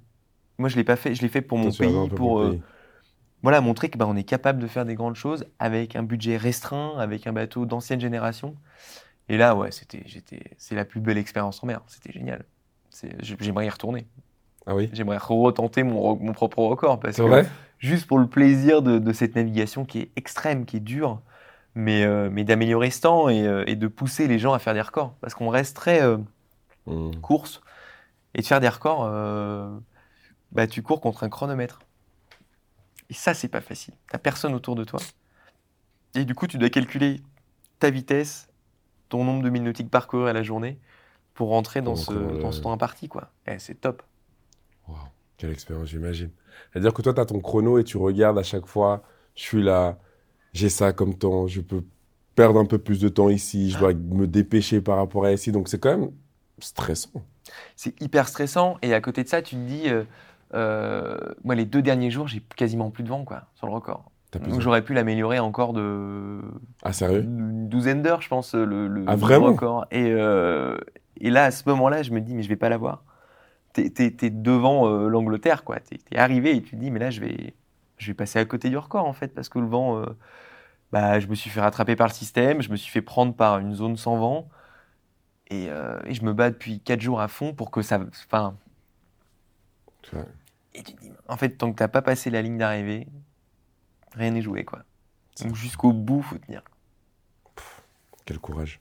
Moi, je l'ai pas fait, je l'ai fait pour mon Toi, pays, pour pays. Voilà montrer que bah, est capable de faire des grandes choses avec un budget restreint, avec un bateau d'ancienne génération. Et là, ouais, c'était, j'étais, c'est la plus belle expérience en mer. C'était génial. J'aimerais y retourner. Ah oui J'aimerais retenter mon, mon propre record parce que vrai? juste pour le plaisir de, de cette navigation qui est extrême, qui est dure, mais, euh, mais d'améliorer ce temps et, euh, et de pousser les gens à faire des records. Parce qu'on reste très euh, Mmh. course et de faire des records, bah, tu cours contre un chronomètre. Et ça, c'est pas facile. T'as personne autour de toi. Et du coup, tu dois calculer ta vitesse, ton nombre de minutes nautiques parcourus à la journée pour rentrer dans ce, encore le- dans ce temps imparti. Quoi. Eh, c'est top. Waouh, quelle expérience, j'imagine. C'est-à-dire que toi, tu as ton chrono et tu regardes à chaque fois, je suis là, j'ai ça comme temps, je peux perdre un peu plus de temps ici, je dois me dépêcher par rapport à ici. Donc c'est quand même stressant. c'est hyper stressant. Et à côté de ça, tu te dis, euh, moi, les deux derniers jours, j'ai quasiment plus de vent quoi, sur le record. Donc j'aurais pu l'améliorer encore de Ah sérieux? une douzaine d'heures, je pense, le, le- Ah, le vraiment? record. Et, euh, et là, à ce moment-là, je me dis, mais je vais pas l'avoir. T'es es, devant euh, l'Angleterre, quoi. T'es es arrivé et tu te dis, mais là, je vais, je vais passer à côté du record, en fait, parce que le vent, euh, bah, je me suis fait rattraper par le système, je me suis fait prendre par une zone sans vent. Et, euh, et je me bats depuis 4 jours à fond pour que ça. Enfin, Et tu te dis, en fait, tant que t'as pas passé la ligne d'arrivée, rien n'est joué, quoi. Donc jusqu'au bout, faut tenir. Quel courage.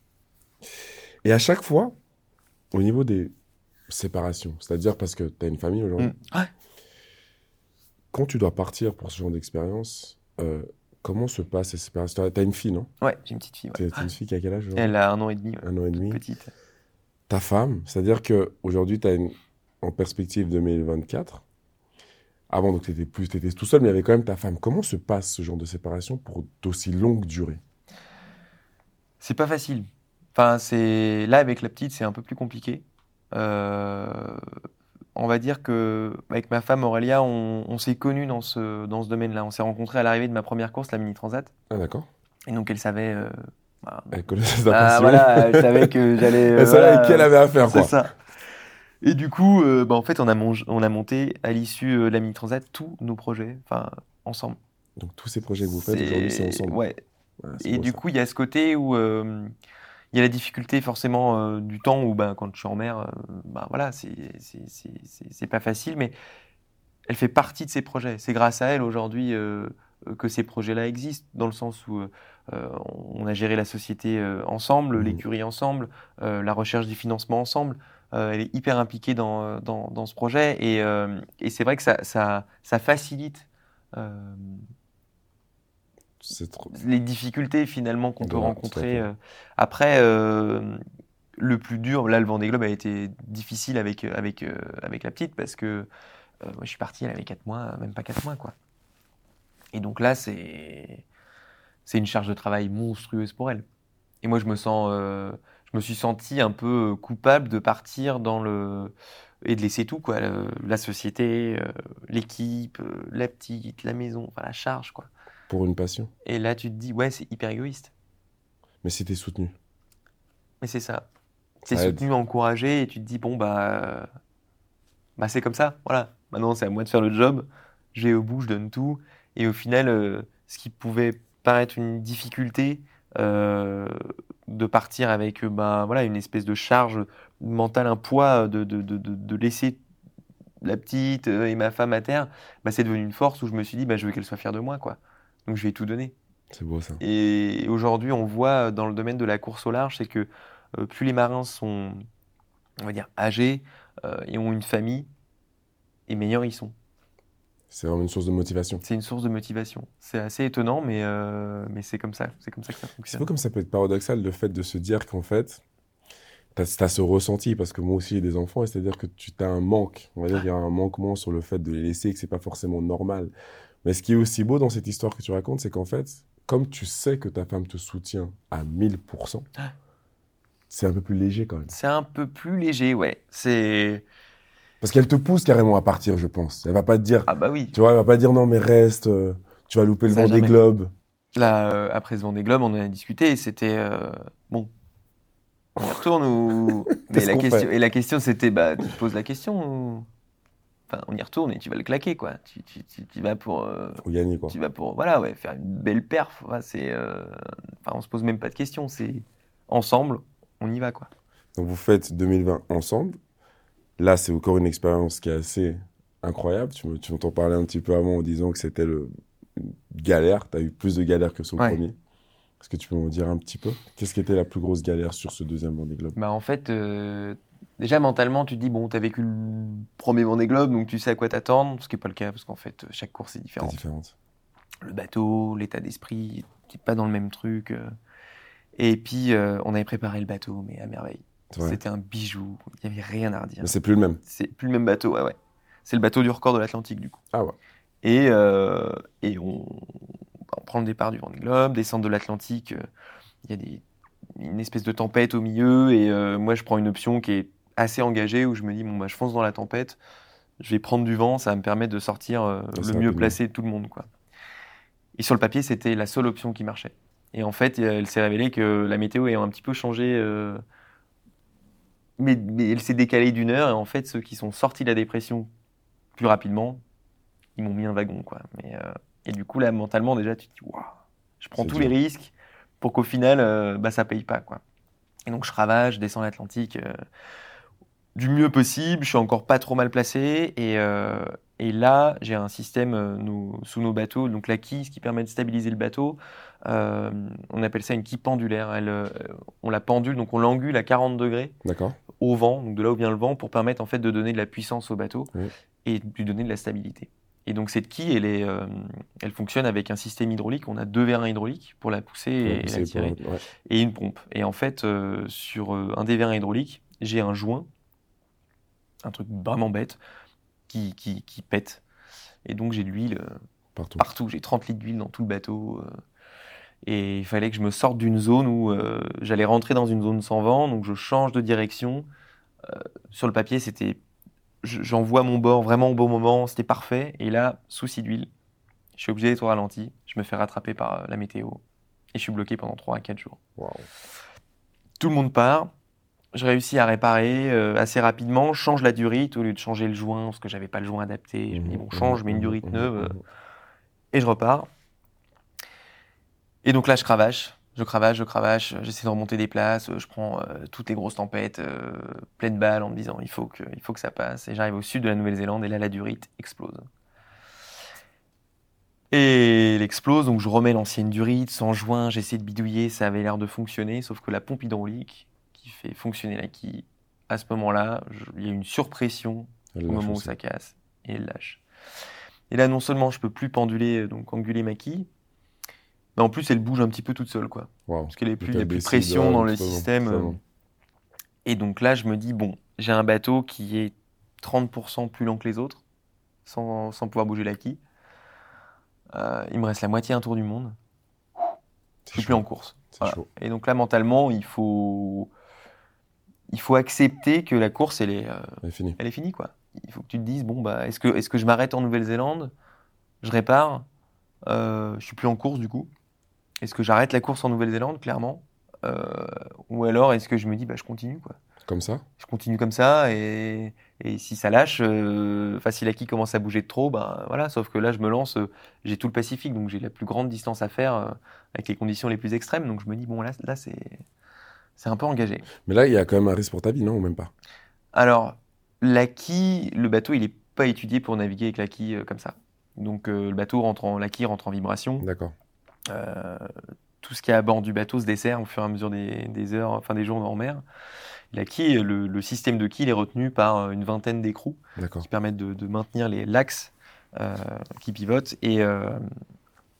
Et à chaque fois, au niveau des séparations, c'est-à-dire parce que tu as une famille aujourd'hui, Mm. Ouais. quand tu dois partir pour ce genre d'expérience, euh, comment se passent ces séparations? Tu as une fille, non? Ouais, j'ai une petite fille. ouais. T'as une fille qui a quel âge aujourd'hui? Elle a un an et demi, ouais, Un an et demi. petite. Ta femme, c'est-à-dire qu'aujourd'hui, tu as une, en perspective 2024, avant, donc tu étais, plus, t'étais tout seul, mais il y avait quand même ta femme. Comment se passe ce genre de séparation pour d'aussi longue durée? C'est pas facile. Enfin, c'est là avec la petite, c'est un peu plus compliqué. Euh, on va dire que avec ma femme Aurélia, on, on s'est connus dans ce dans ce domaine-là. On s'est rencontrés à l'arrivée de ma première course, la mini transat, Ah, d'accord. et donc elle savait. euh, bah, Elle connaissait ta ah, passion. voilà, elle savait que j'allais. euh, Elle savait voilà, avec qui elle avait affaire, C'est ça. Et du coup, euh, bah, en fait, on a, mong- on a monté à l'issue euh, de la mini transat tous nos projets, enfin ensemble. Donc tous ces projets que vous faites aujourd'hui, c'est ensemble. Ouais, Et du ça. coup, il y a ce côté où euh, il y a la difficulté forcément euh, du temps où ben, quand je suis en mer, euh, ben, voilà, c'est pas facile, mais elle fait partie de ces projets. C'est grâce à elle aujourd'hui que ces projets-là existent, dans le sens où on a géré la société ensemble, Mhm. l'écurie ensemble, la recherche du financement ensemble. Euh, elle est hyper impliquée dans, euh, dans, dans ce projet et, euh, et c'est vrai que ça, ça, ça facilite euh, trop... les difficultés finalement qu'on peut rencontrer. Après, le plus dur, là, le Vendée Globe a été difficile avec, avec, avec la petite parce que moi, je suis parti, elle avait 4 mois, même pas 4 mois, quoi. Et donc là, c'est c'est une charge de travail monstrueuse pour elle. Et moi, je me sens, je me suis senti un peu coupable de partir dans le et de laisser tout, quoi, le- la société, euh, l'équipe, euh, la petite, la maison, enfin la charge, quoi. Pour une passion. Et là, tu te dis, ouais, c'est hyper égoïste. Mais t'es soutenu. Mais c'est ça. Aide. soutenu, encouragé, et tu te dis, bon, bah, euh, bah c'est comme ça. Voilà. Maintenant, c'est à moi de faire le job. Je vais au bout, je donne tout. Et au final, euh, ce qui pouvait paraître une difficulté euh, de partir avec euh, bah, voilà, une espèce de charge mentale, un poids de, de, de, de, de laisser la petite euh, et ma femme à terre, bah, c'est devenu une force où je me suis dit, bah, je veux qu'elle soit fière de moi. quoi. Donc, je vais tout donner. C'est beau ça. Et aujourd'hui, on voit dans le domaine de la course au large, c'est que euh, plus les marins sont, on va dire, âgés euh, et ont une famille, et meilleurs ils sont. C'est vraiment une source de motivation. C'est une source de motivation. C'est assez étonnant, mais, euh, mais c'est comme ça. C'est comme ça que ça C'est fonctionne. pas comme ça peut être paradoxal le fait de se dire qu'en fait, tu as, ce ressenti, parce que moi aussi j'ai des enfants, et c'est-à-dire que tu as un manque. On va dire qu'il y a un manquement sur le fait de les laisser, que c'est pas forcément normal. Mais ce qui est aussi beau dans cette histoire que tu racontes, c'est qu'en fait, comme tu sais que ta femme te soutient à 1000%, Ah. c'est un peu plus léger quand même. C'est un peu plus léger, ouais. C'est Parce qu'elle te pousse carrément à partir, je pense. Elle va pas te dire, ah bah oui. tu vois, elle va pas dire non mais reste, euh, tu vas louper le Ça, jamais. globes. Là, euh, après ce Vendée Globe, on en a discuté et c'était euh, bon. On retourne ou mais la question et la question c'était bah tu te poses la question ou enfin on y retourne et tu vas le claquer quoi. Tu, tu, tu, tu vas pour Faut gagner quoi. tu vas pour voilà ouais faire une belle perf. Enfin, c'est enfin on se pose même pas de questions. C'est ensemble on y va quoi. Donc vous faites 2020 ensemble. Là, c'est encore une expérience qui est assez incroyable. Tu me- tu m'entends parler un petit peu avant en disant que c'était le, une galère. Tu as eu plus de galères que sur le Ouais. premier. Est-ce que tu peux m'en dire un petit peu? Qu'est-ce qui était la plus grosse galère sur ce deuxième Vendée Globe? Bah en fait, euh, déjà mentalement, tu te dis, bon, t'as vécu le premier Vendée Globe, donc tu sais à quoi t'attendre, ce qui n'est pas le cas, parce qu'en fait, chaque course est différente. différente. Le bateau, l'état d'esprit, t'es pas dans le même truc. euh. Et puis, euh, on avait préparé le bateau, mais à merveille. C'était un bijou, il n'y avait rien à redire. Mais c'est plus le même. C'est plus le même bateau, ouais, ouais. C'est le bateau du record de l'Atlantique, du coup. Ah ouais. Et, euh, et on, on prend le départ du Vendée Globe, descente de l'Atlantique. euh, Il y a des, une espèce de tempête au milieu. Et euh, moi, je prends une option qui est assez engagée où je me dis, bon, bah, je fonce dans la tempête. Je vais prendre du vent, ça va me permettre de sortir c'est le mieux placé de tout le monde. Quoi. Et sur le papier, c'était la seule option qui marchait. Et en fait, elle s'est révélée que la météo ayant un petit peu changé, euh, mais, mais elle s'est décalée d'une heure. Et en fait, ceux qui sont sortis de la dépression plus rapidement, ils m'ont mis un wagon. Quoi. Mais, euh, et du coup, là, mentalement, déjà, tu te dis, waouh, je prends tous dur. les risques pour qu'au final, euh, bah, ça paye pas. Quoi. Et donc, je ravage, je descends l'Atlantique. euh, du mieux possible. Je suis encore pas trop mal placé. Et, euh, et là, j'ai un système euh, nous- sous nos bateaux, donc la quille, ce qui permet de stabiliser le bateau. Euh, on appelle ça une quille pendulaire. Elle, on la pendule, donc on l'angule à 40 degrés au vent, donc de là où vient le vent, pour permettre en fait de donner de la puissance au bateau Oui. et de lui donner de la stabilité. Et donc cette quille, elle, est, euh, elle fonctionne avec un système hydraulique. On a deux vérins hydrauliques pour la pousser et, la tirer, pour- ouais. et une pompe. Et en fait, euh, sur un des vérins hydrauliques, j'ai un joint, un truc vraiment bête, qui, qui, qui pète. Et donc j'ai de l'huile euh, Partout. partout. J'ai 30 litres d'huile dans tout le bateau. euh, et il fallait que je me sorte d'une zone où euh, j'allais rentrer dans une zone sans vent, donc je change de direction. Euh, sur le papier, c'était. je- J'envoie mon bord vraiment au bon moment, c'était parfait. Et là, souci d'huile, je suis obligé d'être au ralenti. Je me fais rattraper par la météo. Et je suis bloqué pendant 3 à 4 jours. Tout le monde part. Je réussis à réparer euh, assez rapidement. Change la durite au lieu de changer le joint, parce que j'avais pas le joint adapté. Je me dis, bon, change, mets une durite neuve. euh, et je repars. Et donc là, je cravache, je cravache, je cravache, j'essaie de remonter des places, je prends euh, toutes les grosses tempêtes, euh, pleines balles, en me disant il faut, que, il faut que ça passe. Et j'arrive au sud de la Nouvelle-Zélande, et là, la durite explose. Et elle explose, donc je remets l'ancienne durite sans joint, j'essaie de bidouiller, ça avait l'air de fonctionner, sauf que la pompe hydraulique qui fait fonctionner la quille, à ce moment-là, il y a une surpression Elle au moment où ça casse et elle lâche. Et là, non seulement je peux plus penduler, euh, donc anguler ma quille, mais en plus elle bouge un petit peu toute seule, quoi. Parce qu'il n'y a plus, il a de pression dans le système. euh. Et donc là, je me dis, bon, j'ai un bateau qui est 30% plus lent que les autres, sans, sans pouvoir bouger la quille. Euh, il me reste la moitié un tour du monde. Je suis plus en course. Voilà. Et donc là, mentalement, il faut, il faut accepter que la course, elle est, euh, Elle est finie. elle est finie quoi. Il faut que tu te dises bon bah est-ce que je m'arrête en Nouvelle-Zélande, je répare, euh, je suis plus en course du coup. Est-ce que j'arrête la course en Nouvelle-Zélande clairement, Euh, ou alors est-ce que je me dis bah je continue quoi. Comme ça? Je continue comme ça et, et si ça lâche, si la quille commence à bouger de trop, bah voilà. Sauf que là je me lance, euh, j'ai tout le Pacifique donc j'ai la plus grande distance à faire avec les conditions les plus extrêmes donc je me dis bon là là c'est c'est un peu engagé. Mais là, il y a quand même un risque pour ta vie, non Ou même pas? Alors, la quille, le bateau, il n'est pas étudié pour naviguer avec la quille euh, comme ça. Donc, euh, le bateau rentre en, la quille rentre en vibration. D'accord. Euh, tout ce qui est à bord du bateau se dessert au fur et à mesure des, des heures, enfin des jours en mer. La quille, le, le système de quille est retenu par euh, une vingtaine d'écrous qui permettent de, de maintenir les l'axe qui pivotent. Et, euh,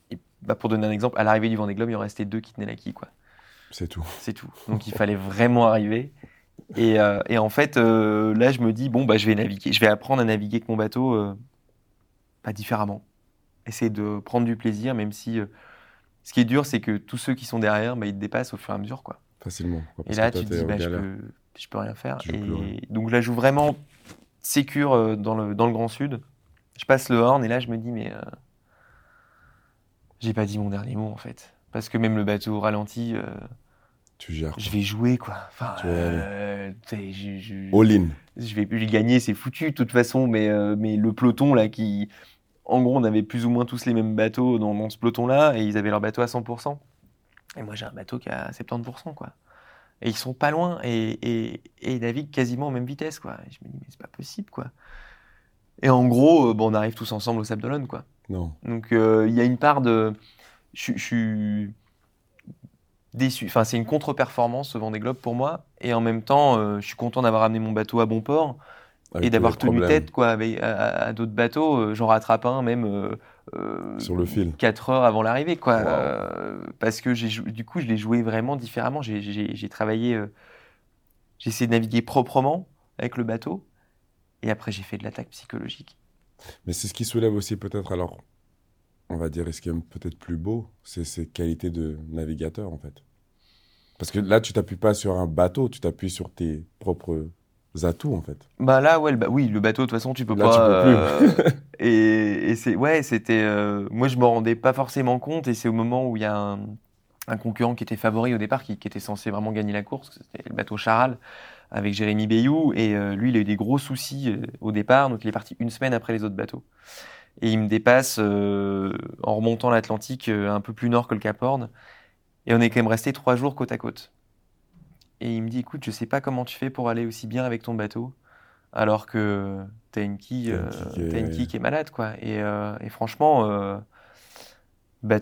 et, bah, pour donner un exemple, à l'arrivée du Vendée Globe, il en restait deux qui tenaient la quille, quoi. C'est tout. C'est tout. Donc il fallait vraiment arriver. Et, euh, et en fait, euh, là, je me dis, bon, bah, je vais naviguer. Je vais apprendre à naviguer avec mon bateau euh, pas différemment. Essayer de prendre du plaisir, même si euh, ce qui est dur, c'est que tous ceux qui sont derrière, bah, ils te dépassent au fur et à mesure. Quoi. Facilement. quoi, Et là, tu te dis, bah, je, peux, je peux rien faire. Tu rien. Et donc là, je joue vraiment sécure dans le, dans le Grand Sud. Je passe le horn et là, je me dis, mais j'ai pas dit mon dernier mot en fait. Parce que même le bateau ralenti, euh, Tu gères. je vais jouer quoi. Enfin, euh, je, je- All in. je vais plus gagner, c'est foutu de toute façon. Mais, euh, mais le peloton là, qui, en gros, on avait plus ou moins tous les mêmes bateaux dans, dans ce peloton-là et ils avaient leur bateau à 100%. Et moi, j'ai un bateau qui est à 70%, quoi. Et ils sont pas loin et, et, et ils naviguent quasiment aux mêmes vitesses, quoi. Et je me dis, mais c'est pas possible, quoi. Et en gros, euh, bon, on arrive tous ensemble au Sable d'Olonne, quoi. Non. Donc, il y a une part de. Je je suis déçu. Enfin, c'est une contre-performance, ce Vendée Globe, pour moi. Et en même temps, euh, je suis content d'avoir amené mon bateau à bon port Avec et d'avoir tenu problèmes. tête quoi, avec, à, à- à d'autres bateaux. Euh, J'en rattrape un même euh, Sur le fil. 4 heures avant l'arrivée. quoi. Wow. Parce que du coup, je l'ai joué vraiment différemment. J'ai- travaillé, j'ai essayé de naviguer proprement avec le bateau. Et après, j'ai fait de l'attaque psychologique. Mais c'est ce qui soulève aussi peut-être, alors, on va dire, et ce qui est peut-être plus beau, c'est ses qualités de navigateur, en fait. Parce que là, tu t'appuies pas sur un bateau, tu t'appuies sur tes propres atouts, en fait. Bah là, ouais, le ba- oui, le bateau, de toute façon, tu peux Là, pas. tu peux euh, et et c'est, ouais, c'était. euh, moi, je me rendais pas forcément compte, et c'est au moment où il y a un, un concurrent qui était favori au départ, qui, qui était censé vraiment gagner la course, c'était le bateau Charal, avec Jérémy Bayou, et euh, lui, il a eu des gros soucis au départ, donc il est parti une semaine après les autres bateaux. Et il me dépasse euh, en remontant l'Atlantique euh, un peu plus nord que le Cap Horn, et on est quand même resté trois jours côte à côte. Et il me dit, écoute, je sais pas comment tu fais pour aller aussi bien avec ton bateau. alors que t'as une quille, euh, qui est- malade, quoi. Et, euh, et franchement, bah,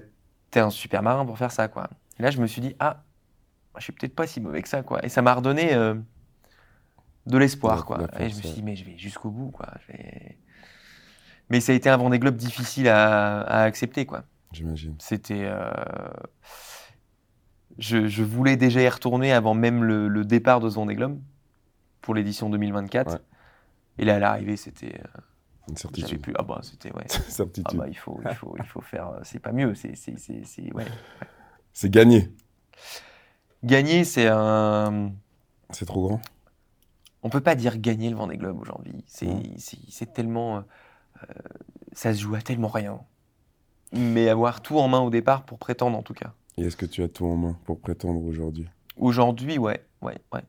t'es un super marin pour faire ça, quoi. Et là, je me suis dit, ah, je suis peut-être pas si mauvais que ça, quoi. Et ça m'a redonné de l'espoir, quoi. Et je me suis dit, mais je vais jusqu'au bout, quoi. Je vais- Mais ça a été un Vendée Globe difficile à, à accepter, quoi. J'imagine. C'était. euh, Je, je voulais déjà y retourner avant même le, le départ de ce Vendée Globe pour l'édition 2024. Ouais. Et là, à l'arrivée, c'était. euh, Une certitude. plus. Ah bah, c'était. Ouais. Ah certitude. bah, il faut, il faut, il faut faire. euh, C'est pas mieux. C'est, c'est, c'est, ouais. C'est gagné. Gagner, c'est un. C'est trop grand. On peut pas dire gagner le Vendée Globe aujourd'hui. C'est, Non. c'est, c'est tellement. Euh, ça se joue à tellement rien. Mais avoir tout en main au départ pour prétendre, en tout cas. Et est-ce que tu as tout en main pour prétendre aujourd'hui? Aujourd'hui, ouais, ouais, ouais.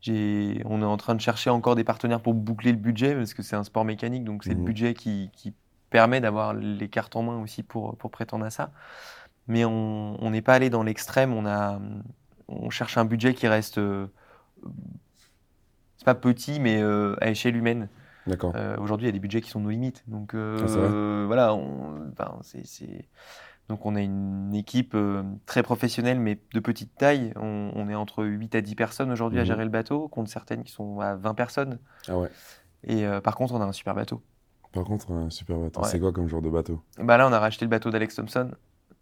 J'ai, on est en train de chercher encore des partenaires pour boucler le budget parce que c'est un sport mécanique, donc c'est le Mhm. budget qui, qui permet d'avoir les cartes en main aussi pour, pour prétendre à ça. Mais on on n'est pas allé dans l'extrême. On a, on cherche un budget qui reste, euh, c'est pas petit, mais euh, à échelle humaine. Euh, Aujourd'hui, il y a des budgets qui sont nos limites. Donc euh, Ah, voilà, on, c'est- donc on a une équipe euh, très professionnelle mais de petite taille. On, on est entre 8 à 10 personnes aujourd'hui à Mhm. gérer le bateau, contre certaines qui sont à 20 personnes. Ah ouais. Et par contre, on a un super bateau. Par contre, un super bateau. Ouais. C'est quoi comme genre de bateau? Bah là, on a racheté le bateau d'Alex Thompson.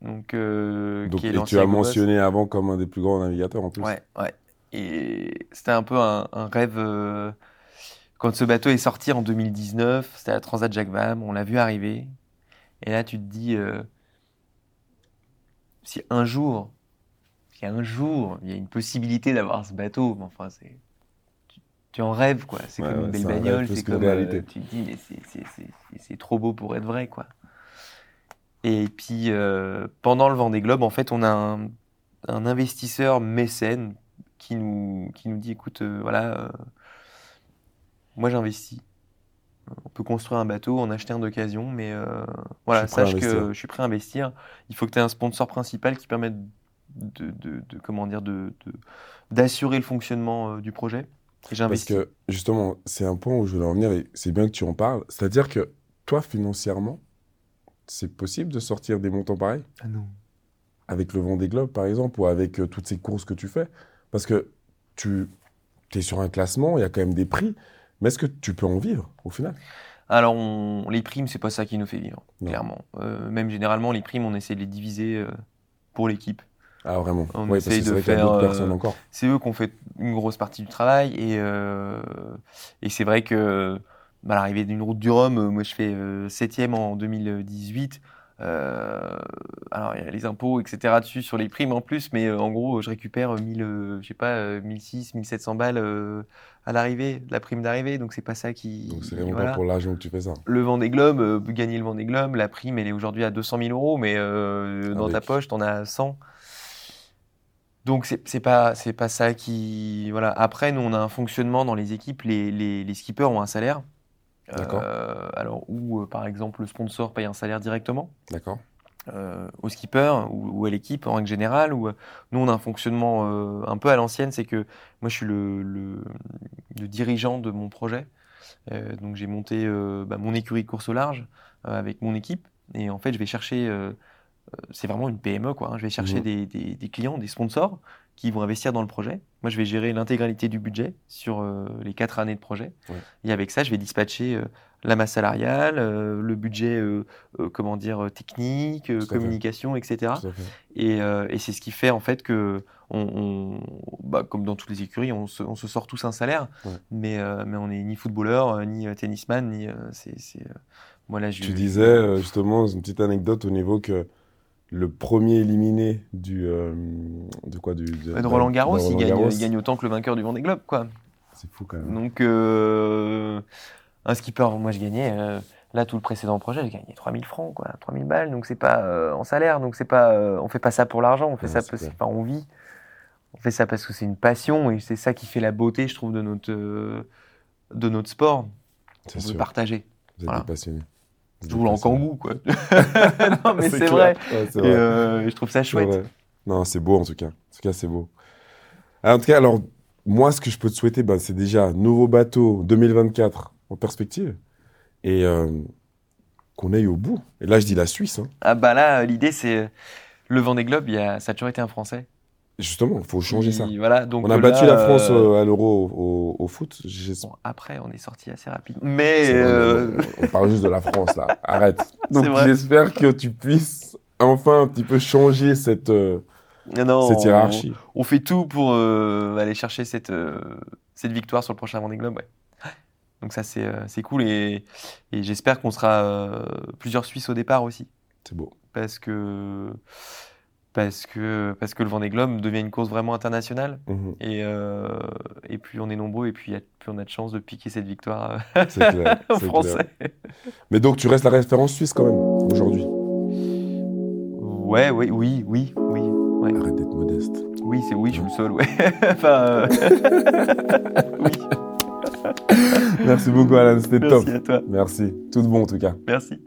Donc, Donc, qui est Et tu as mentionné avant comme un des plus grands navigateurs en plus? Ouais, ouais. Et c'était un peu un, un rêve. Quand ce bateau est sorti en 2019, c'était la Transat Jacques Vabre, on l'a vu arriver. Et là, tu te dis, euh, si un jour, si un jour, il y a une possibilité d'avoir ce bateau, mais enfin, c'est. Tu, tu en rêves, quoi. C'est Ouais, comme ouais, une belle bagnole, c'est comme. euh, tu te dis, mais c'est- trop beau pour être vrai, quoi. Et puis, euh, pendant le Vendée Globe, en fait, on a un, un investisseur mécène qui nous, qui nous dit, écoute, euh, voilà, euh, moi j'investis. On peut construire un bateau, en acheter un d'occasion, mais euh, voilà, sache que je suis prêt à investir. Il faut que tu aies un sponsor principal qui permette de, de- de- comment dire, de, d'assurer le fonctionnement euh, du projet. Et Parce j'investis. que justement, c'est un point où je voulais en venir et c'est bien que tu en parles. C'est-à-dire que toi, financièrement, c'est possible de sortir des montants pareils? Ah non. avec le Vendée Globe, par exemple, ou avec euh, toutes ces courses que tu fais? Parce que tu es sur un classement, il y a quand même des prix, mais est-ce que tu peux en vivre au final? Alors, on- les primes, c'est pas ça qui nous fait vivre, Non. clairement. Euh, même généralement, les primes, on essaie de les diviser euh, pour l'équipe. Ah, vraiment? On Oui, parce que de faire, d'autres euh, personnes encore. c'est eux qui ont fait une grosse partie du travail et, et c'est vrai que bah, l'arrivée d'une route du Rhum, moi je fais euh, septième en 2018. Euh, alors il y a les impôts, etc. dessus sur les primes en plus, mais euh, en gros je récupère 1000, euh, je sais pas, euh, 1600, 1700 balles à l'arrivée, la prime d'arrivée, donc c'est pas ça qui. Donc c'est vraiment voilà. pas pour l'argent que tu fais ça. Le Vendée Globe, gagner le Vendée Globe, la prime elle est aujourd'hui à 200 000 euros, mais euh, dans ta poche t'en as 100. Donc c'est c'est pas c'est pas ça qui voilà. Après nous on a un fonctionnement dans les équipes, les, les, les skippers ont un salaire. D'accord. Euh, alors où euh, par exemple le sponsor paye un salaire directement D'accord euh, au skipper ou, ou à l'équipe en règle générale. Ou nous on a un fonctionnement euh, un peu à l'ancienne, c'est que moi je suis le, le, le dirigeant de mon projet. Euh, donc j'ai monté euh, bah, mon écurie de course au large euh, avec mon équipe et en fait je vais chercher, euh, euh, c'est vraiment une PME quoi. hein. je vais chercher des, des- des clients, des sponsors qui vont investir dans le projet. Moi je vais gérer l'intégralité du budget sur euh, les quatre années de projet Ouais. et avec ça je vais dispatcher euh, la masse salariale, euh, le budget comment dire technique, fait. communication, etc. Et, et c'est ce qui fait en fait que, on, on- bah, comme dans toutes les écuries, on se, on se sort tous un salaire, Ouais. mais, mais on n'est ni footballeur, ni tennisman, ni. c'est, c'est, moi là, je, Tu disais justement une petite anecdote au niveau que le premier éliminé du euh, de quoi du de, de Roland Garros, de il, Roland gagne, Garros. il gagne autant que le vainqueur du Vendée Globe, quoi. C'est fou quand même. Donc, euh, un skipper, moi je gagnais. euh, Là, tout le précédent projet, j'ai gagné 3000 francs, quoi, 3000 balles. Donc, c'est pas en salaire. Donc, c'est pas, on fait pas ça pour l'argent. On fait Ouais, ça parce enfin, on vit. On fait ça parce que c'est une passion et c'est ça qui fait la beauté, je trouve, de notre, de notre sport. C'est On veut sûr. partager. Vous êtes voilà. des roule en kangou, quoi. non, mais c'est vrai. Ouais, Et euh, je trouve ça chouette. Non, c'est beau en tout cas. En tout cas, c'est beau. Ah, En tout cas, alors, moi, ce que je peux te souhaiter, ben, c'est déjà nouveau bateau 2024 en perspective et euh, qu'on aille au bout. Et là, je dis la Suisse. hein. Ah bah là, l'idée c'est euh, le Vendée Globe, il y a, ça a toujours été un Français. Justement, il faut changer ça. Il- Voilà, donc On a là, battu la France euh, euh, à l'euro au, au foot. Bon, après, on est sorti assez rapidement. Mais vrai, euh, on, parle juste de la France là. Arrête. Donc j'espère que tu puisses enfin un petit peu changer cette, euh, non, non, cette hiérarchie. On, fait tout pour aller chercher cette, cette victoire sur le prochain Vendée Globe. Ouais. Donc ça, c'est cool et, et j'espère qu'on sera plusieurs Suisses au départ aussi. C'est beau. Parce que, parce, que, parce que le Vendée Globe devient une course vraiment internationale. Mhm. Et, euh, et plus on est nombreux, et puis, plus on a de chances de piquer cette victoire euh, clair. aux Français. clair. Mais donc tu restes la référence suisse quand même aujourd'hui. Ouais, oui, oui, oui, oui. Ouais. Arrête d'être modeste. Oui, c'est oui, je suis le seul, ouais. enfin, euh, oui, Merci beaucoup Alan, c'était top. merci à toi. Merci. Tout de bon en tout cas. Merci.